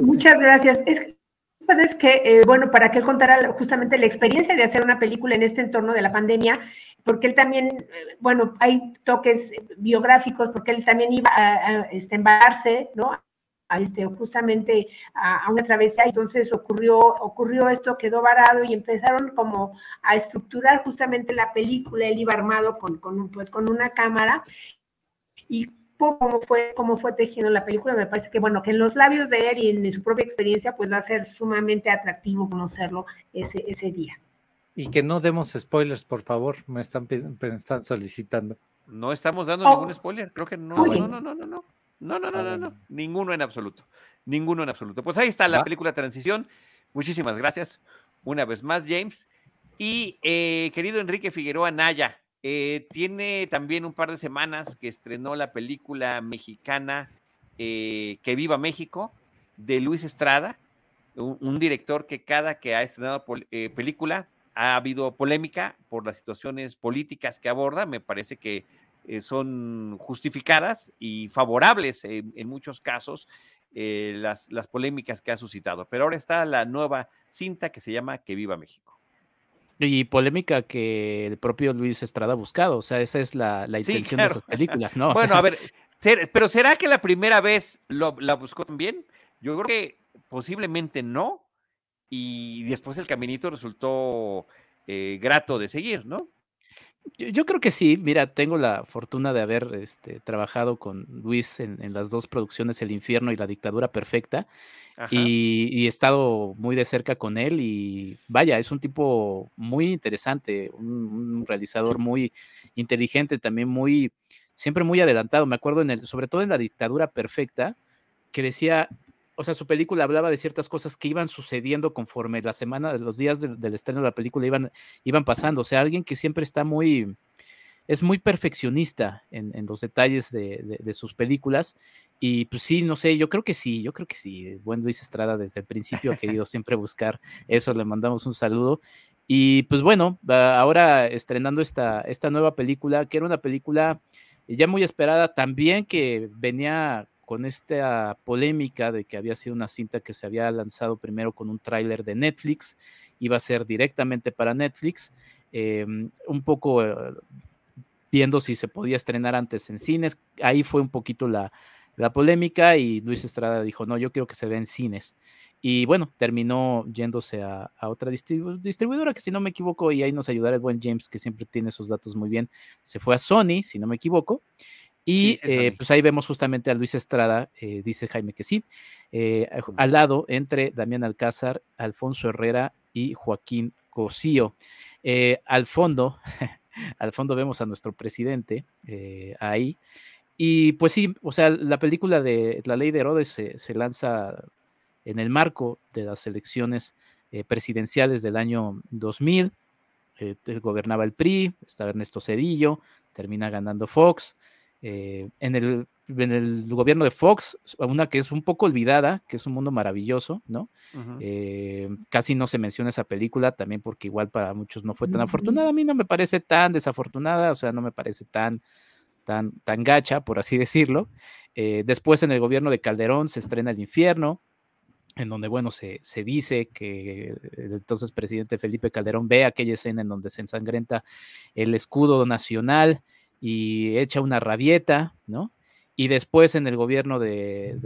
Muchas gracias. Es sabes que, eh, bueno, para que él contara justamente la experiencia de hacer una película en este entorno de la pandemia, porque él también, eh, bueno, hay toques biográficos, porque él también iba a, este, embarcarse, ¿no? A este, justamente a, una travesía, entonces ocurrió, ocurrió esto, quedó varado y empezaron como a estructurar justamente la película, él iba armado con, pues, con una cámara y cómo fue, cómo fue tejiendo la película, me parece que bueno, que en los labios de él y en su propia experiencia, pues va a ser sumamente atractivo conocerlo ese día. Y que no demos spoilers, por favor, me están, me están solicitando. No estamos dando ningún oh. spoiler, creo que no, no, no, no, no, no, no, no, no, no, ninguno en absoluto, ninguno en absoluto. Pues ahí está la película Transición. Muchísimas gracias una vez más, James. Y eh, querido Enrique Figueroa Naya, eh, tiene también un par de semanas que estrenó la película mexicana eh, Que Viva México de Luis Estrada, un, director que cada que ha estrenado película ha habido polémica por las situaciones políticas que aborda, me parece que eh, son justificadas y favorables en, muchos casos eh, las, las polémicas que ha suscitado. Pero ahora está la nueva cinta que se llama Que Viva México. Y polémica que el propio Luis Estrada ha buscado, o sea, esa es la, intención de esas películas, ¿no? [laughs] bueno, a ver, pero ¿será que la primera vez lo, la buscó también? Yo creo que posiblemente no, y después el caminito resultó eh, grato de seguir, ¿no? Yo, creo que sí, mira, tengo la fortuna de haber este, trabajado con Luis en, las dos producciones, El infierno y La dictadura perfecta, y, he estado muy de cerca con él y vaya, es un tipo muy interesante, un, realizador muy inteligente, también muy, siempre muy adelantado. Me acuerdo en el, sobre todo en La dictadura perfecta, que decía, o sea, su película hablaba de ciertas cosas que iban sucediendo conforme la semana, los días del, estreno de la película iban, iban pasando. O sea, alguien que siempre está muy, es muy perfeccionista en, los detalles de, sus películas. Y pues sí, no sé, yo creo que sí, yo creo que sí. Buen Luis Estrada desde el principio ha querido siempre buscar eso, le mandamos un saludo. Y pues bueno, ahora estrenando esta, esta nueva película, que era una película ya muy esperada también, que venía con esta polémica de que había sido una cinta que se había lanzado primero con un tráiler de Netflix, iba a ser directamente para Netflix, em, un poco eh, viendo si se podía estrenar antes en cines, ahí fue un poquito la, la polémica y Luis Estrada dijo, no, yo quiero que se vea en cines. Y bueno, terminó yéndose a, otra distribuidora que si no me equivoco, y ahí nos ayudará el buen James, que siempre tiene sus datos muy bien, se fue a Sony, si no me equivoco. Y eh, pues ahí vemos justamente a Luis Estrada, eh, dice Jaime que sí, eh, al lado entre Damián Alcázar, Alfonso Herrera y Joaquín Cosío. al fondo, [laughs] al fondo vemos a nuestro presidente ahí. Y pues sí, o sea, la película de La Ley de Herodes se, lanza en el marco de las elecciones presidenciales del año 2000. Eh, gobernaba el PRI, estaba Ernesto Cedillo, termina ganando Fox. Eh, en, el, en, el, gobierno de Fox, una que es un poco olvidada, que es un mundo maravilloso, ¿no? casi no se menciona esa película, también porque igual para muchos no fue tan afortunada. A mí no me parece tan desafortunada, o sea, no me parece tan tan, tan gacha, por así decirlo. Eh, después en el gobierno de Calderón se estrena El Infierno, en donde, bueno, se, se, dice que el entonces presidente Felipe Calderón ve aquella escena en donde se ensangrenta el escudo nacional y echa una rabieta, ¿no? Y después en el gobierno de,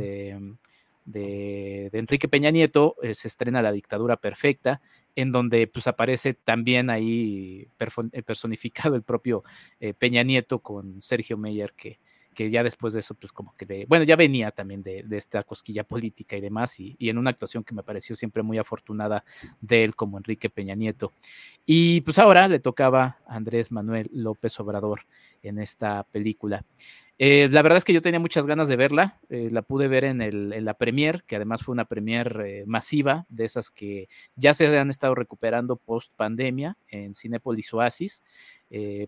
de, Enrique Peña Nieto eh, se estrena La dictadura perfecta, en donde pues aparece también ahí eh, personificado el propio eh, Peña Nieto con Sergio Meyer, que, que ya después de eso, pues como que de, bueno, ya venía también de, esta cosquilla política y demás, y, y, en una actuación que me pareció siempre muy afortunada de él como Enrique Peña Nieto. Y pues ahora le tocaba a Andrés Manuel López Obrador en esta película. Eh, la verdad es que yo tenía muchas ganas de verla, eh, la pude ver en, en, la premier, que además fue una premier eh, masiva, de esas que ya se han estado recuperando post pandemia en Cinepolis Oasis.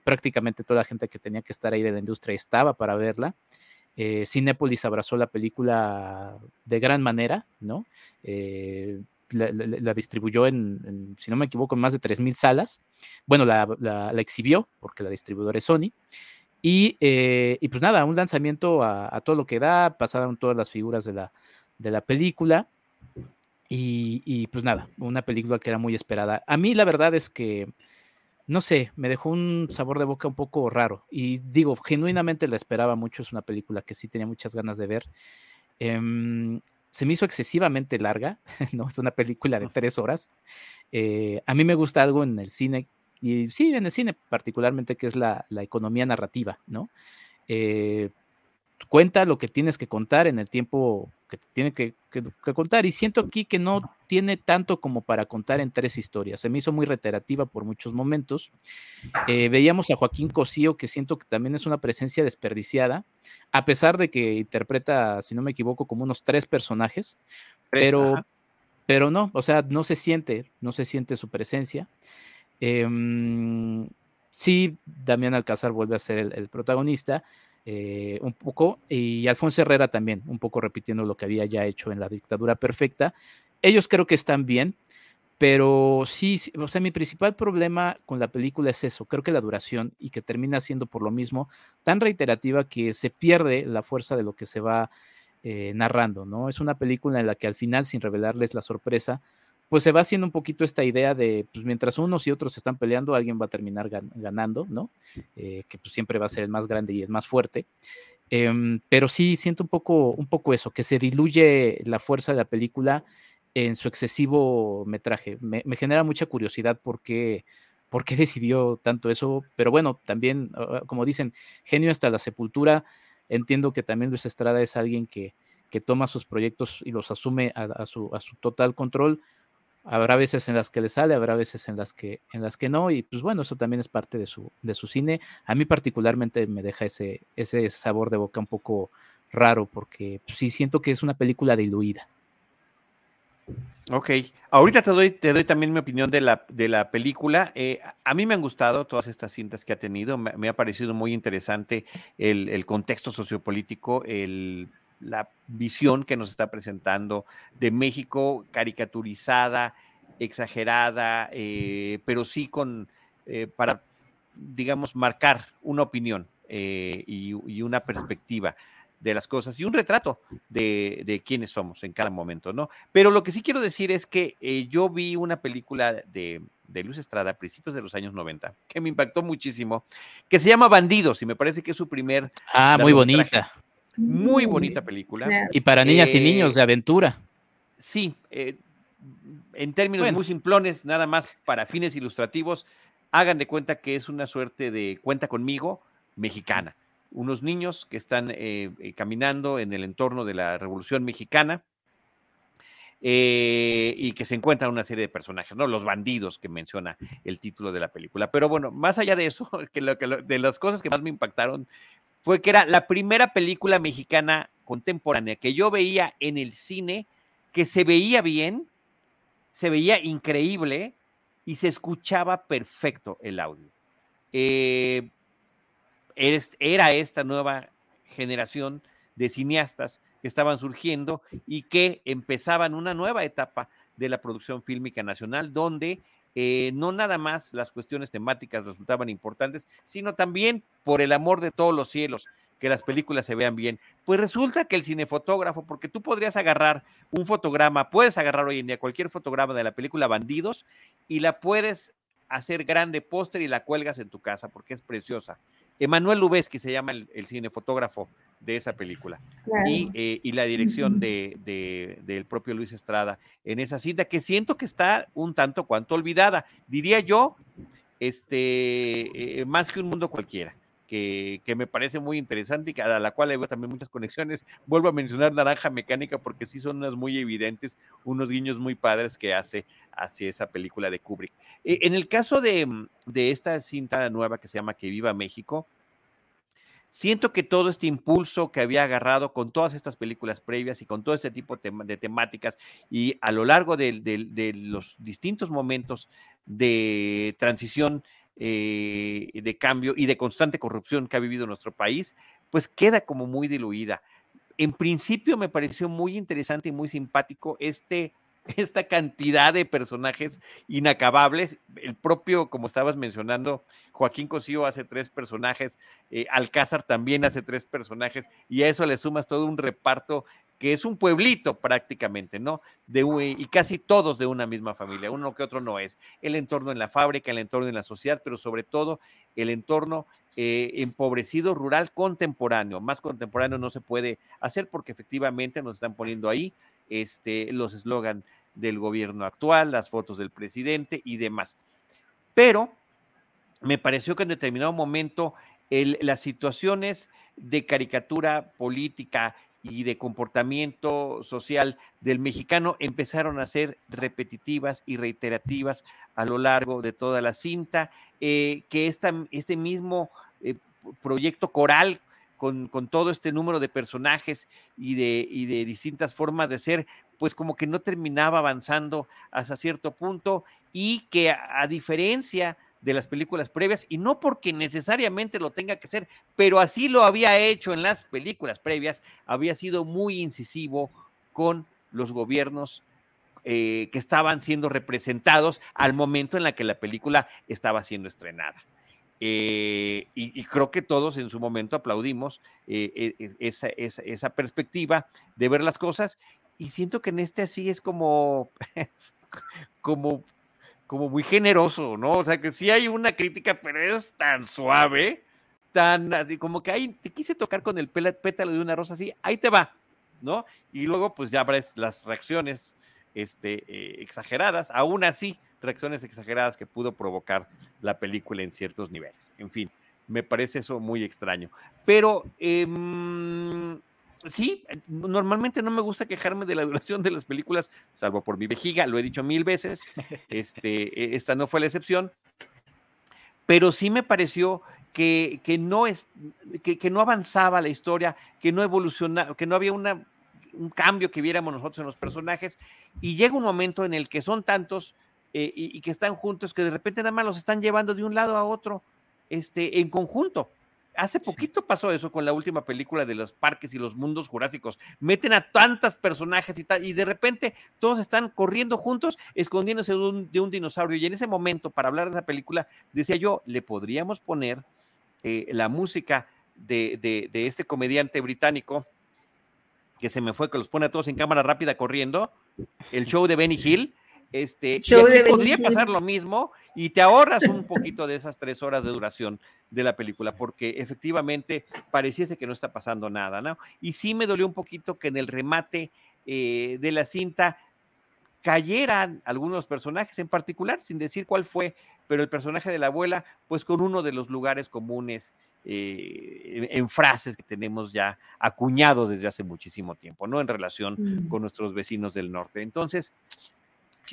prácticamente toda la gente que tenía que estar ahí de la industria estaba para verla. Cinepolis abrazó la película de gran manera, ¿no? La, distribuyó en, si no me equivoco, en más de 3.000 salas. Bueno, la, exhibió porque la distribuidora es Sony. Eh, y, pues nada, un lanzamiento a, todo lo que da, pasaron todas las figuras de la, de la película. Y, pues nada, una película que era muy esperada. A mí la verdad es que, no sé, me dejó un sabor de boca un poco raro. Y digo, genuinamente la esperaba mucho, es una película que sí tenía muchas ganas de ver. Em, se me hizo excesivamente larga, [laughs] ¿no? Es una película de tres horas. Eh, a mí me gusta algo en el cine y sí, en el cine particularmente, que es la, economía narrativa, ¿no? Eh, cuenta lo que tienes que contar en el tiempo que tiene que, contar. Y siento aquí que no tiene tanto como para contar en tres historias. Se me hizo muy reiterativa por muchos momentos. Eh, veíamos a Joaquín Cosío, que siento que también es una presencia desperdiciada, a pesar de que interpreta, si no me equivoco, como unos tres personajes, pero, pero no, o sea, no se siente, no se siente su presencia. Em, sí, Damián Alcázar vuelve a ser el, protagonista, eh, un poco, y Alfonso Herrera también, un poco repitiendo lo que había ya hecho en la dictadura perfecta. Ellos creo que están bien, pero sí, o sea, mi principal problema con la película es eso, creo que la duración y que termina siendo por lo mismo tan reiterativa que se pierde la fuerza de lo que se va eh, narrando, ¿no? Es una película en la que al final, sin revelarles la sorpresa, pues se va haciendo un poquito esta idea de, pues mientras unos y otros están peleando, alguien va a terminar ganando, ¿no? Eh, que pues siempre va a ser el más grande y el más fuerte. Em, pero sí siento un poco, un poco eso, que se diluye la fuerza de la película en su excesivo metraje. Me, genera mucha curiosidad por qué, por qué [laughs] decidió tanto eso, pero bueno, también, ah, como dicen, genio hasta la sepultura. Entiendo que también Luis Estrada es alguien que, que toma sus proyectos y los asume a, su, a su total control Habrá veces en las que le sale, habrá veces en las que, en las que no, y pues bueno, eso también es parte de su, de su cine. A mí particularmente me deja ese, ese sabor de boca un poco raro, porque pues, sí siento que es una película diluida. Ok, ahorita te doy, te doy también mi opinión de la, de la película. Eh, a mí me han gustado todas estas cintas que ha tenido, me, ha parecido muy interesante el, el contexto sociopolítico, el la visión que nos está presentando de México caricaturizada, exagerada, eh, pero sí con, eh, para, digamos, marcar una opinión eh, y, una perspectiva. de las cosas y un retrato de, de quiénes somos en cada momento, ¿no? Pero lo que sí quiero decir es que yo vi una película de, de Luz Estrada a principios de los años 90 que me impactó muchísimo, que se llama Bandidos y me parece que es su primer... Ah, muy bonita. Muy bonita película. Y para niñas y Eh, niños de aventura. Sí, eh, en términos Bueno. muy simplones, nada más para fines ilustrativos, hagan de cuenta que es una suerte de cuenta conmigo mexicana. Unos niños que están eh, eh, caminando en el entorno de la Revolución Mexicana eh, y que se encuentran una serie de personajes, ¿no? Los bandidos que menciona el título de la película. Pero bueno, más allá de eso, [laughs] que lo, que lo- de las cosas que más me impactaron fue que era la primera película mexicana contemporánea que yo veía en el cine, que se veía bien, se veía increíble y se escuchaba perfecto el audio. Eh, era esta nueva generación de cineastas que estaban surgiendo y que empezaban una nueva etapa de la producción fílmica nacional, donde eh, no nada más las cuestiones temáticas resultaban importantes, sino también por el amor de todos los cielos, que las películas se vean bien. Pues resulta que el cinefotógrafo, porque tú podrías agarrar un fotograma, puedes agarrar hoy en día cualquier fotograma de la película Bandidos y la puedes hacer grande póster y la cuelgas en tu casa porque es preciosa. Emanuel Lubezki se llama el, el cinefotógrafo de esa película Claro. y, eh, y la dirección de- del propio Luis Estrada en esa cinta que siento que está un tanto cuanto olvidada. Diría yo, este, eh, más que un mundo cualquiera. Que, me parece muy interesante y a la cual le también muchas conexiones. Vuelvo a mencionar Naranja Mecánica porque sí son unas muy evidentes, unos guiños muy padres que hace hacia esa película de Kubrick. Eh, en el caso de, mm, de esta cinta nueva que se llama Que Viva México, siento que todo este impulso que había agarrado con todas estas películas previas y con todo este tipo de temáticas y a lo largo de, los distintos momentos de transición, eh, de cambio y de constante corrupción que ha vivido nuestro país, pues queda como muy diluida. En principio me pareció muy interesante y muy simpático este esta cantidad de personajes inacabables. El propio, como estabas mencionando, Joaquín Cosío hace tres personajes, eh, Alcázar también hace tres personajes, y a eso le sumas todo un reparto que es un pueblito prácticamente, ¿no? De, y casi todos de una misma familia, uno que otro no es. El entorno en la fábrica, el entorno en la sociedad, pero sobre todo el entorno eh, empobrecido rural contemporáneo. Más contemporáneo no se puede hacer porque efectivamente nos están poniendo ahí este, los eslogan del gobierno actual, las fotos del presidente y demás. Pero me pareció que en determinado momento las situaciones de caricatura política y de comportamiento social del mexicano empezaron a ser repetitivas y reiterativas a lo largo de toda la cinta, eh, que este mismo eh, proyecto coral con, todo este número de personajes y de, distintas formas de ser, pues como que no terminaba avanzando hasta cierto punto y que a, a diferencia de las películas previas, y no porque necesariamente lo tenga que ser, pero así lo había hecho en las películas previas, había sido muy incisivo con los gobiernos eh, que estaban siendo representados al momento en la que la película estaba siendo estrenada. Eh, y, creo que todos en su momento aplaudimos eh, eh, esa, esa, perspectiva de ver las cosas y siento que en este así es como, [laughs] como, como muy generoso, ¿no? O sea, que sí hay una crítica, pero es tan suave, tan así, como que ahí te quise tocar con el pétalo de una rosa así, ahí te va, ¿no? Y luego pues ya ves las reacciones este, exageradas, aún así, reacciones exageradas que pudo provocar la película en ciertos niveles. En fin, me parece eso muy extraño. Pero eh, sí, normalmente no me gusta quejarme de la [laughs] duración de las películas, salvo por mi vejiga, lo he dicho mil veces, [laughs] este, esta no fue la excepción, pero sí me pareció que, que no, es, que, que, no avanzaba la historia, que no evolucionaba, que no había una, un cambio que viéramos nosotros en los personajes, y llega un momento en el que son tantos eh, y, y, que están juntos que de repente nada más los están llevando de un lado a otro este, en conjunto. Hace poquito pasó eso con la última película de los parques y los mundos jurásicos. Meten a tantas personajes y, tal, y de repente todos están corriendo juntos, escondiéndose de un, de un, dinosaurio. Y en ese momento, para hablar de esa película, decía yo, le podríamos poner eh, la música de, de, de este comediante británico que se me fue, que los pone a todos en cámara rápida corriendo, el show de Benny Hill. Este, y aquí podría pasar lo mismo y te ahorras un poquito de esas tres horas de duración de la película, porque efectivamente pareciese que no está pasando nada, ¿no? Y sí me dolió un poquito que en el remate eh, de la cinta cayeran algunos personajes en particular, sin decir cuál fue, pero el personaje de la abuela, pues con uno de los lugares comunes eh, en, en frases que tenemos ya acuñados desde hace muchísimo tiempo, ¿no? En relación Mm. con nuestros vecinos del norte. Entonces,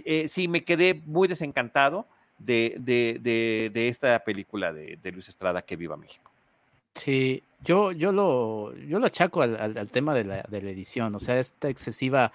eh, sí, me quedé muy desencantado de, de, de, esta película de, Luis Estrada, Que Viva México. Sí, yo, yo lo, yo lo achaco al, tema de la, de la edición, o sea, esta excesiva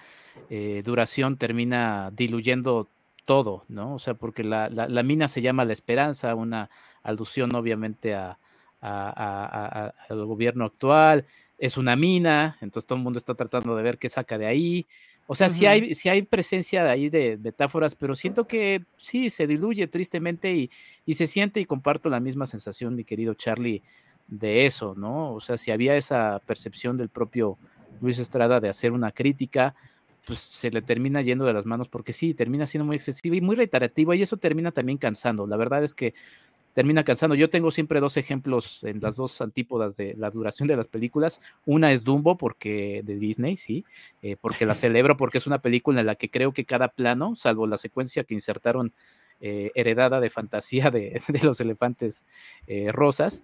eh, duración termina diluyendo todo, ¿no? O sea, porque la, la- mina se llama La Esperanza, una alusión obviamente a- a- al gobierno actual, es una mina, entonces todo el mundo está tratando de ver qué saca de ahí. O sea, sí hay, sí hay presencia de ahí de metáforas, pero siento que sí, se diluye tristemente y, y se siente y comparto la misma sensación, mi querido Charlie, de eso, ¿no? O sea, si había esa percepción del propio Luis Estrada de hacer una crítica, pues se le termina yendo de las manos porque sí, termina siendo muy excesiva y muy reiterativa y eso termina también cansando. La verdad es que termina cansando. Yo tengo siempre dos ejemplos en las dos antípodas de la duración de las películas. Una es Dumbo, porque de Disney, sí, eh, porque la celebro, porque es una película en la que creo que cada plano, salvo la secuencia que insertaron eh, heredada de fantasía de, [laughs] de los elefantes eh, rosas,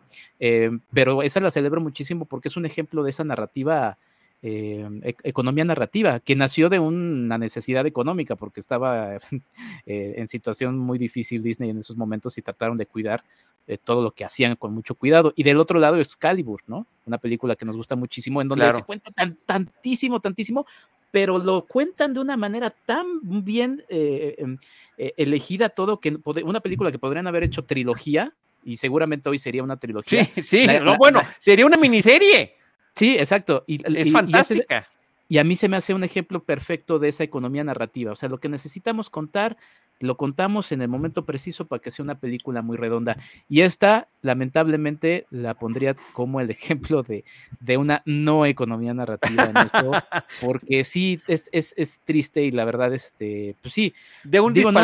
pero esa la celebro muchísimo porque es un ejemplo de esa narrativa. Eh, e- economía narrativa que nació de una necesidad económica porque estaba [laughs] eh, en situación muy difícil Disney en esos momentos y trataron de cuidar eh, todo lo que hacían con mucho cuidado. Y del otro lado Excalibur, ¿no? Una película que nos gusta muchísimo, en donde Claro. se cuenta tan, tantísimo, tantísimo, pero lo cuentan de una manera tan bien em, elegida todo que una película que podrían haber hecho trilogía, y seguramente hoy sería una trilogía. Sí, sí, La- no, la- bueno, la- sería una miniserie. Sí, exacto. Y, y- Es y ese- fantástica. y a mí se me hace un ejemplo perfecto de esa economía narrativa. O sea, lo que necesitamos contar, lo contamos en el momento preciso para que sea una película muy redonda. Y esta, lamentablemente, la pondría como el ejemplo de, de una no economía narrativa en esto, [laughs] porque sí, es, es, es triste y la verdad, este, pues sí, De un Digo, no-.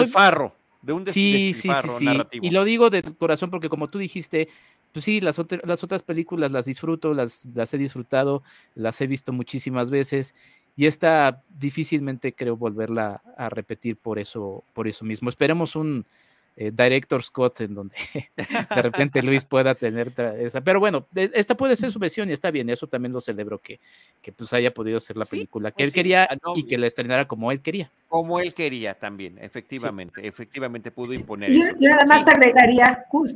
De un Sí, sí, sí, sí. narrativo. Y lo digo de corazón porque como tú dijiste, pues sí, las, otras las otras películas las disfruto, las, las he disfrutado, las he visto muchísimas veces y esta difícilmente creo volverla a repetir por eso, por eso mismo. Esperemos un eh, director Scott en donde [laughs] de repente Luis [laughs] pueda tener esa. Pero bueno, e- esta puede ser su versión y está bien, eso también lo celebro que, que pues haya podido ser la Sí, película que pues él sí, quería ah, no, y que la estrenara como él quería. Como él quería también, efectivamente, efectivamente pudo imponer Yo, eso. yo nada más Sí. agregaría jus-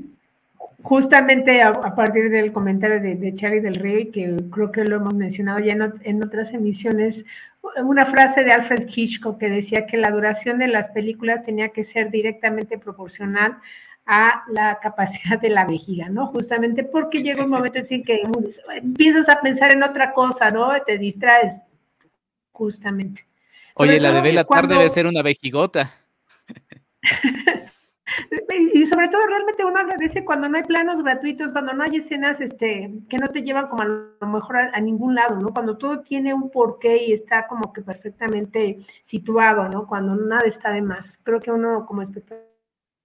justamente a, a partir del comentario de, de Charlie del Río, y que creo que lo hemos mencionado ya en, ot- en otras emisiones, una frase de Alfred Hitchcock que decía que la duración de las películas tenía que ser directamente proporcional a la capacidad de la vejiga, ¿no? Justamente porque llega un momento en que empiezas a pensar en otra cosa, ¿no? Te distraes, justamente. Oye, la de Belatar cuando- debe ser una vejigota. [laughs] Y sobre todo realmente uno agradece cuando no hay planos gratuitos, cuando no hay escenas este, que no te llevan como a lo mejor a, a ningún lado, ¿no? Cuando todo tiene un porqué y está como que perfectamente situado, ¿no? Cuando nada está de más. Creo que uno como espectador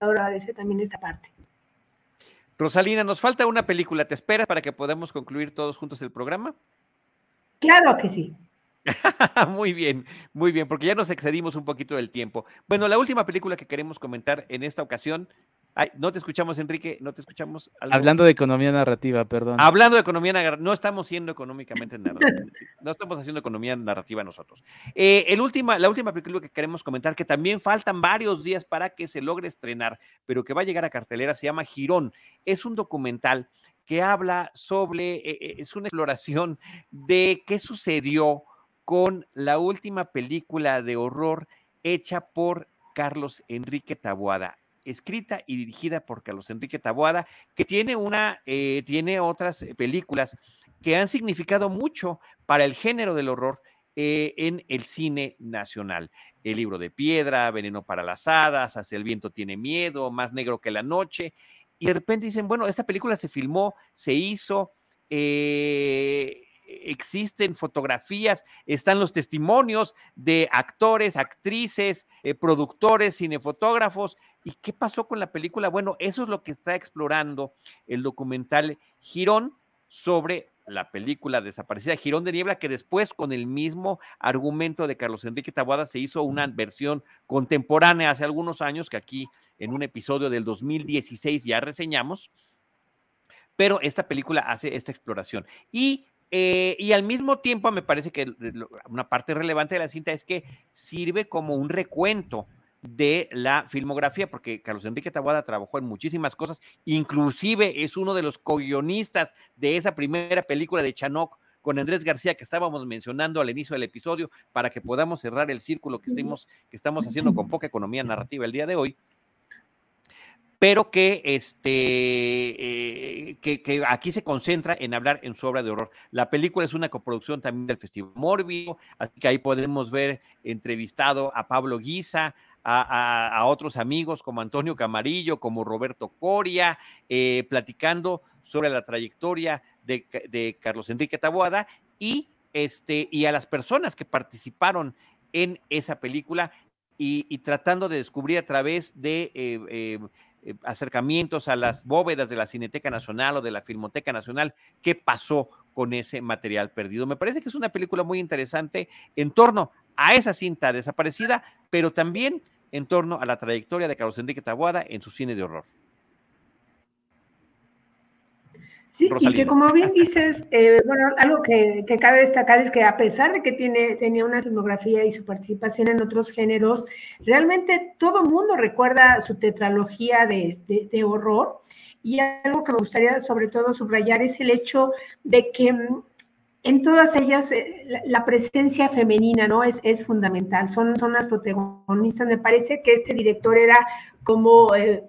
agradece también esta parte. Rosalina, nos falta una película. ¿Te esperas para que podamos concluir todos juntos el programa? Claro que sí. [laughs] muy bien, muy bien, porque ya nos excedimos un poquito del tiempo. Bueno, la última película que queremos comentar en esta ocasión. Ay, no te escuchamos, Enrique, no te escuchamos. ¿Algo? Hablando de economía narrativa, perdón. Hablando de economía narrativa, no estamos siendo económicamente narrativa, [laughs] no estamos haciendo economía narrativa nosotros. Eh, el última, la última película que queremos comentar, que también faltan varios días para que se logre estrenar, pero que va a llegar a cartelera, se llama Girón. Es un documental que habla sobre, eh, eh, es una exploración de qué sucedió con la última película de horror hecha por Carlos Enrique Taboada escrita y dirigida por Carlos Enrique Taboada, que tiene una, eh, tiene otras películas que han significado mucho para el género del horror eh, en el cine nacional. El libro de piedra, Veneno para las hadas, Hacia el viento tiene miedo, Más negro que la noche. Y de repente dicen, bueno, esta película se filmó, se hizo, eh, existen fotografías, están los testimonios de actores, actrices, eh, productores, cinefotógrafos. ¿Y qué pasó con la película? Bueno, eso es lo que está explorando el documental Girón sobre la película desaparecida Girón de Niebla, que después con el mismo argumento de Carlos Enrique Taboada se hizo una versión contemporánea hace algunos años, que aquí en un episodio del 2016 ya reseñamos, pero esta película hace esta exploración. Y eh, y al mismo tiempo me parece que una parte relevante de la cinta es que sirve como un recuento de la filmografía, porque Carlos Enrique Taboada trabajó en muchísimas cosas, inclusive es uno de los co-guionistas de esa primera película de Chanoc con Andrés García que estábamos mencionando al inicio del episodio, para que podamos cerrar el círculo que, estemos, que estamos haciendo con poca economía narrativa el día de hoy pero que, este, eh, que, aquí se concentra en hablar en su obra de horror. La película es una coproducción también del Festival Morbido, así que ahí podemos ver entrevistado a Pablo Guisa, a, otros amigos como Antonio Camarillo, como Roberto Coria, eh, platicando sobre la trayectoria de, Carlos Enrique Taboada y, este, y a las personas que participaron en esa película y, tratando de descubrir a través de eh, eh, acercamientos a las bóvedas de la Cineteca Nacional o de la Filmoteca Nacional, qué pasó con ese material perdido. Me parece que es una película muy interesante en torno a esa cinta desaparecida, pero también en torno a la trayectoria de Carlos Enrique Taboada en su cine de horror. Sí, y que como bien [laughs] dices, eh, bueno, algo que, cabe destacar es que a pesar de que tiene, tenía una filmografía y su participación en otros géneros, realmente todo el mundo recuerda su tetralogía de, de, horror. Y algo que me gustaría sobre todo subrayar es el hecho de que mm, en todas ellas eh, la, presencia femenina no es, es fundamental, son, son las protagonistas. Me parece que este director era como eh,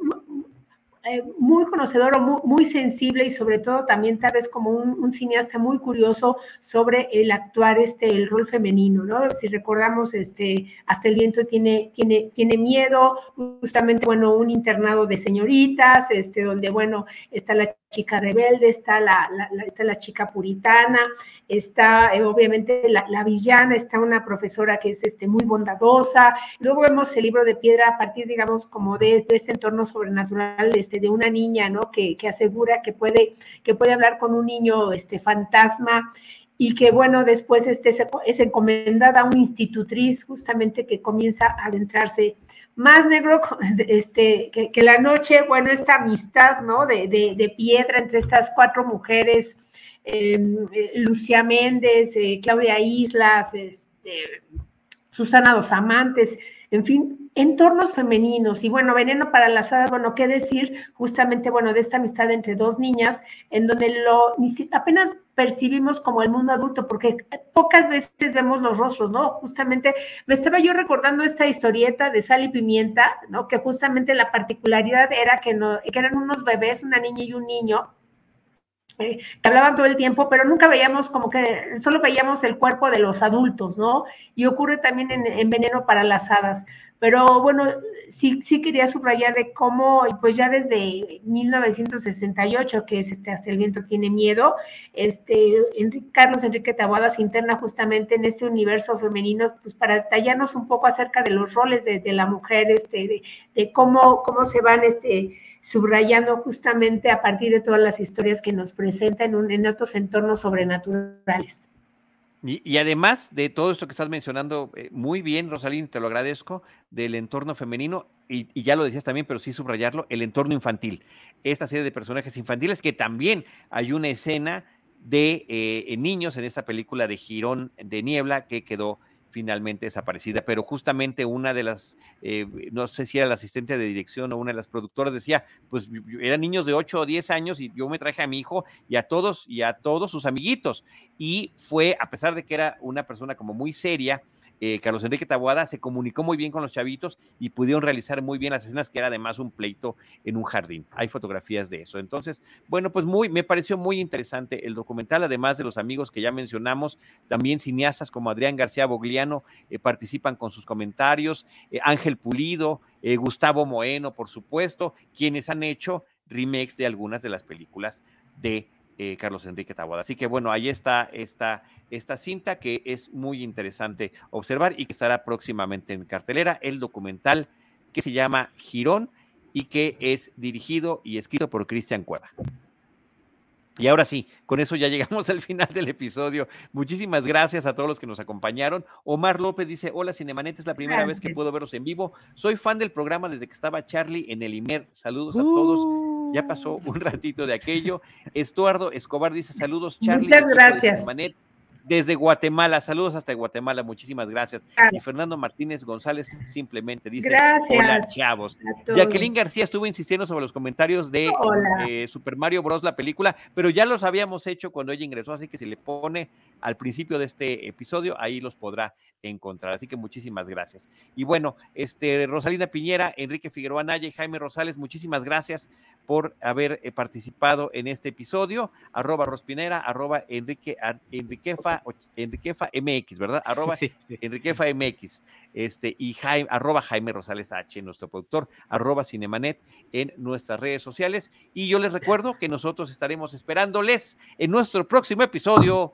eh, muy conocedor o muy, sensible y sobre todo también tal vez como un, cineasta muy curioso sobre el actuar este el rol femenino, ¿no? Si recordamos este hasta el viento tiene tiene tiene miedo, justamente bueno, un internado de señoritas, este donde bueno, está la chica rebelde, está la, está la chica puritana, está eh, obviamente la, villana, está una profesora que es este, muy bondadosa. Luego vemos el libro de piedra a partir, digamos, como de, este entorno sobrenatural este, de una niña, ¿no? Que, asegura que puede, que puede hablar con un niño este, fantasma y que bueno, después este, es encomendada a una institutriz justamente que comienza a adentrarse más negro [laughs] este, que, la noche, bueno, esta amistad, ¿no? De, de, piedra entre estas cuatro mujeres, em, eh, Lucía Méndez, eh, Claudia Islas, este, Susana Dos Amantes, en fin, entornos femeninos. Y bueno, Veneno para las Hadas, bueno, qué decir justamente, bueno, de esta amistad entre dos niñas, en donde lo apenas percibimos como el mundo adulto, porque pocas veces vemos los rostros, ¿no? Justamente me estaba yo recordando esta historieta de Sal y Pimienta, ¿no? Que justamente la particularidad era que, no, que eran unos bebés, una niña y un niño, eh, que hablaban todo el tiempo, pero nunca veíamos como que, solo veíamos el cuerpo de los adultos, ¿no? Y ocurre también en, Veneno para las Hadas. Pero bueno, sí, sí quería subrayar de cómo, pues ya desde 1968, que es este Hasta el viento tiene miedo, este, Carlos Enrique Taboada se interna justamente en este universo femenino, pues para detallarnos un poco acerca de los roles de, la mujer, este, de, cómo, cómo se van, este, subrayando justamente a partir de todas las historias que nos presentan en, estos entornos sobrenaturales. Y, además de todo esto que estás mencionando, eh, muy bien, Rosalín, te lo agradezco, del entorno femenino, y, ya lo decías también, pero sí subrayarlo, el entorno infantil. Esta serie de personajes infantiles, que también hay una escena de eh, niños en esta película de Girón de Niebla que quedó finalmente desaparecida, pero justamente una de las, eh, no sé si era la asistente de dirección o una de las productoras decía, pues eran niños de 8 o 10 años y yo me traje a mi hijo y a todos y a todos sus amiguitos. Y fue, a pesar de que era una persona como muy seria, eh, Carlos Enrique Taboada se comunicó muy bien con los chavitos y pudieron realizar muy bien las escenas, que era además un pleito en un jardín. Hay fotografías de eso. Entonces, bueno, pues muy, me pareció muy interesante el documental, además de los amigos que ya mencionamos, también cineastas como Adrián García Bogliano eh, participan con sus comentarios, eh, Ángel Pulido, Gustavo Moeno, por supuesto, quienes han hecho remakes de algunas de las películas de eh, Carlos Enrique Taboada. Así que bueno, ahí está esta, esta cinta que es muy interesante observar y que estará próximamente en cartelera, el documental que se llama Girón y que es dirigido y escrito por Cristian Cueva. Y ahora sí, con eso ya [laughs] llegamos al final del episodio. Muchísimas gracias a todos los que nos acompañaron. Omar López dice, hola Cinemanet, es la primera vez que puedo verlos en vivo. Soy fan del programa desde que estaba Charlie en el IMER. Saludos a todos. Ya pasó un ratito de aquello. Estuardo Escobar dice, saludos Charlie. Muchas gracias desde Guatemala. Saludos hasta Guatemala, muchísimas gracias. Y Fernando Martínez González simplemente dice: gracias. Hola, chavos. Jacqueline García estuvo insistiendo sobre los comentarios de eh, Super Mario Bros. la película, pero ya los habíamos hecho cuando ella ingresó, así que si le pone al principio de este episodio, ahí los podrá encontrar. Así que muchísimas gracias. Y bueno, este Rosalina Piñera, Enrique Figueroa Naya y Jaime Rosales, muchísimas gracias por haber eh, participado en este episodio. Arroba Rospinera, arroba Enrique, Enriquefa, Enriquefa MX, ¿verdad? [laughs] Arroba Enriquefa MX. Este, y Jaime, arroba Jaime Rosales H, nuestro productor, arroba Cinemanet en nuestras redes sociales. Y yo les recuerdo que nosotros estaremos esperándoles en nuestro próximo episodio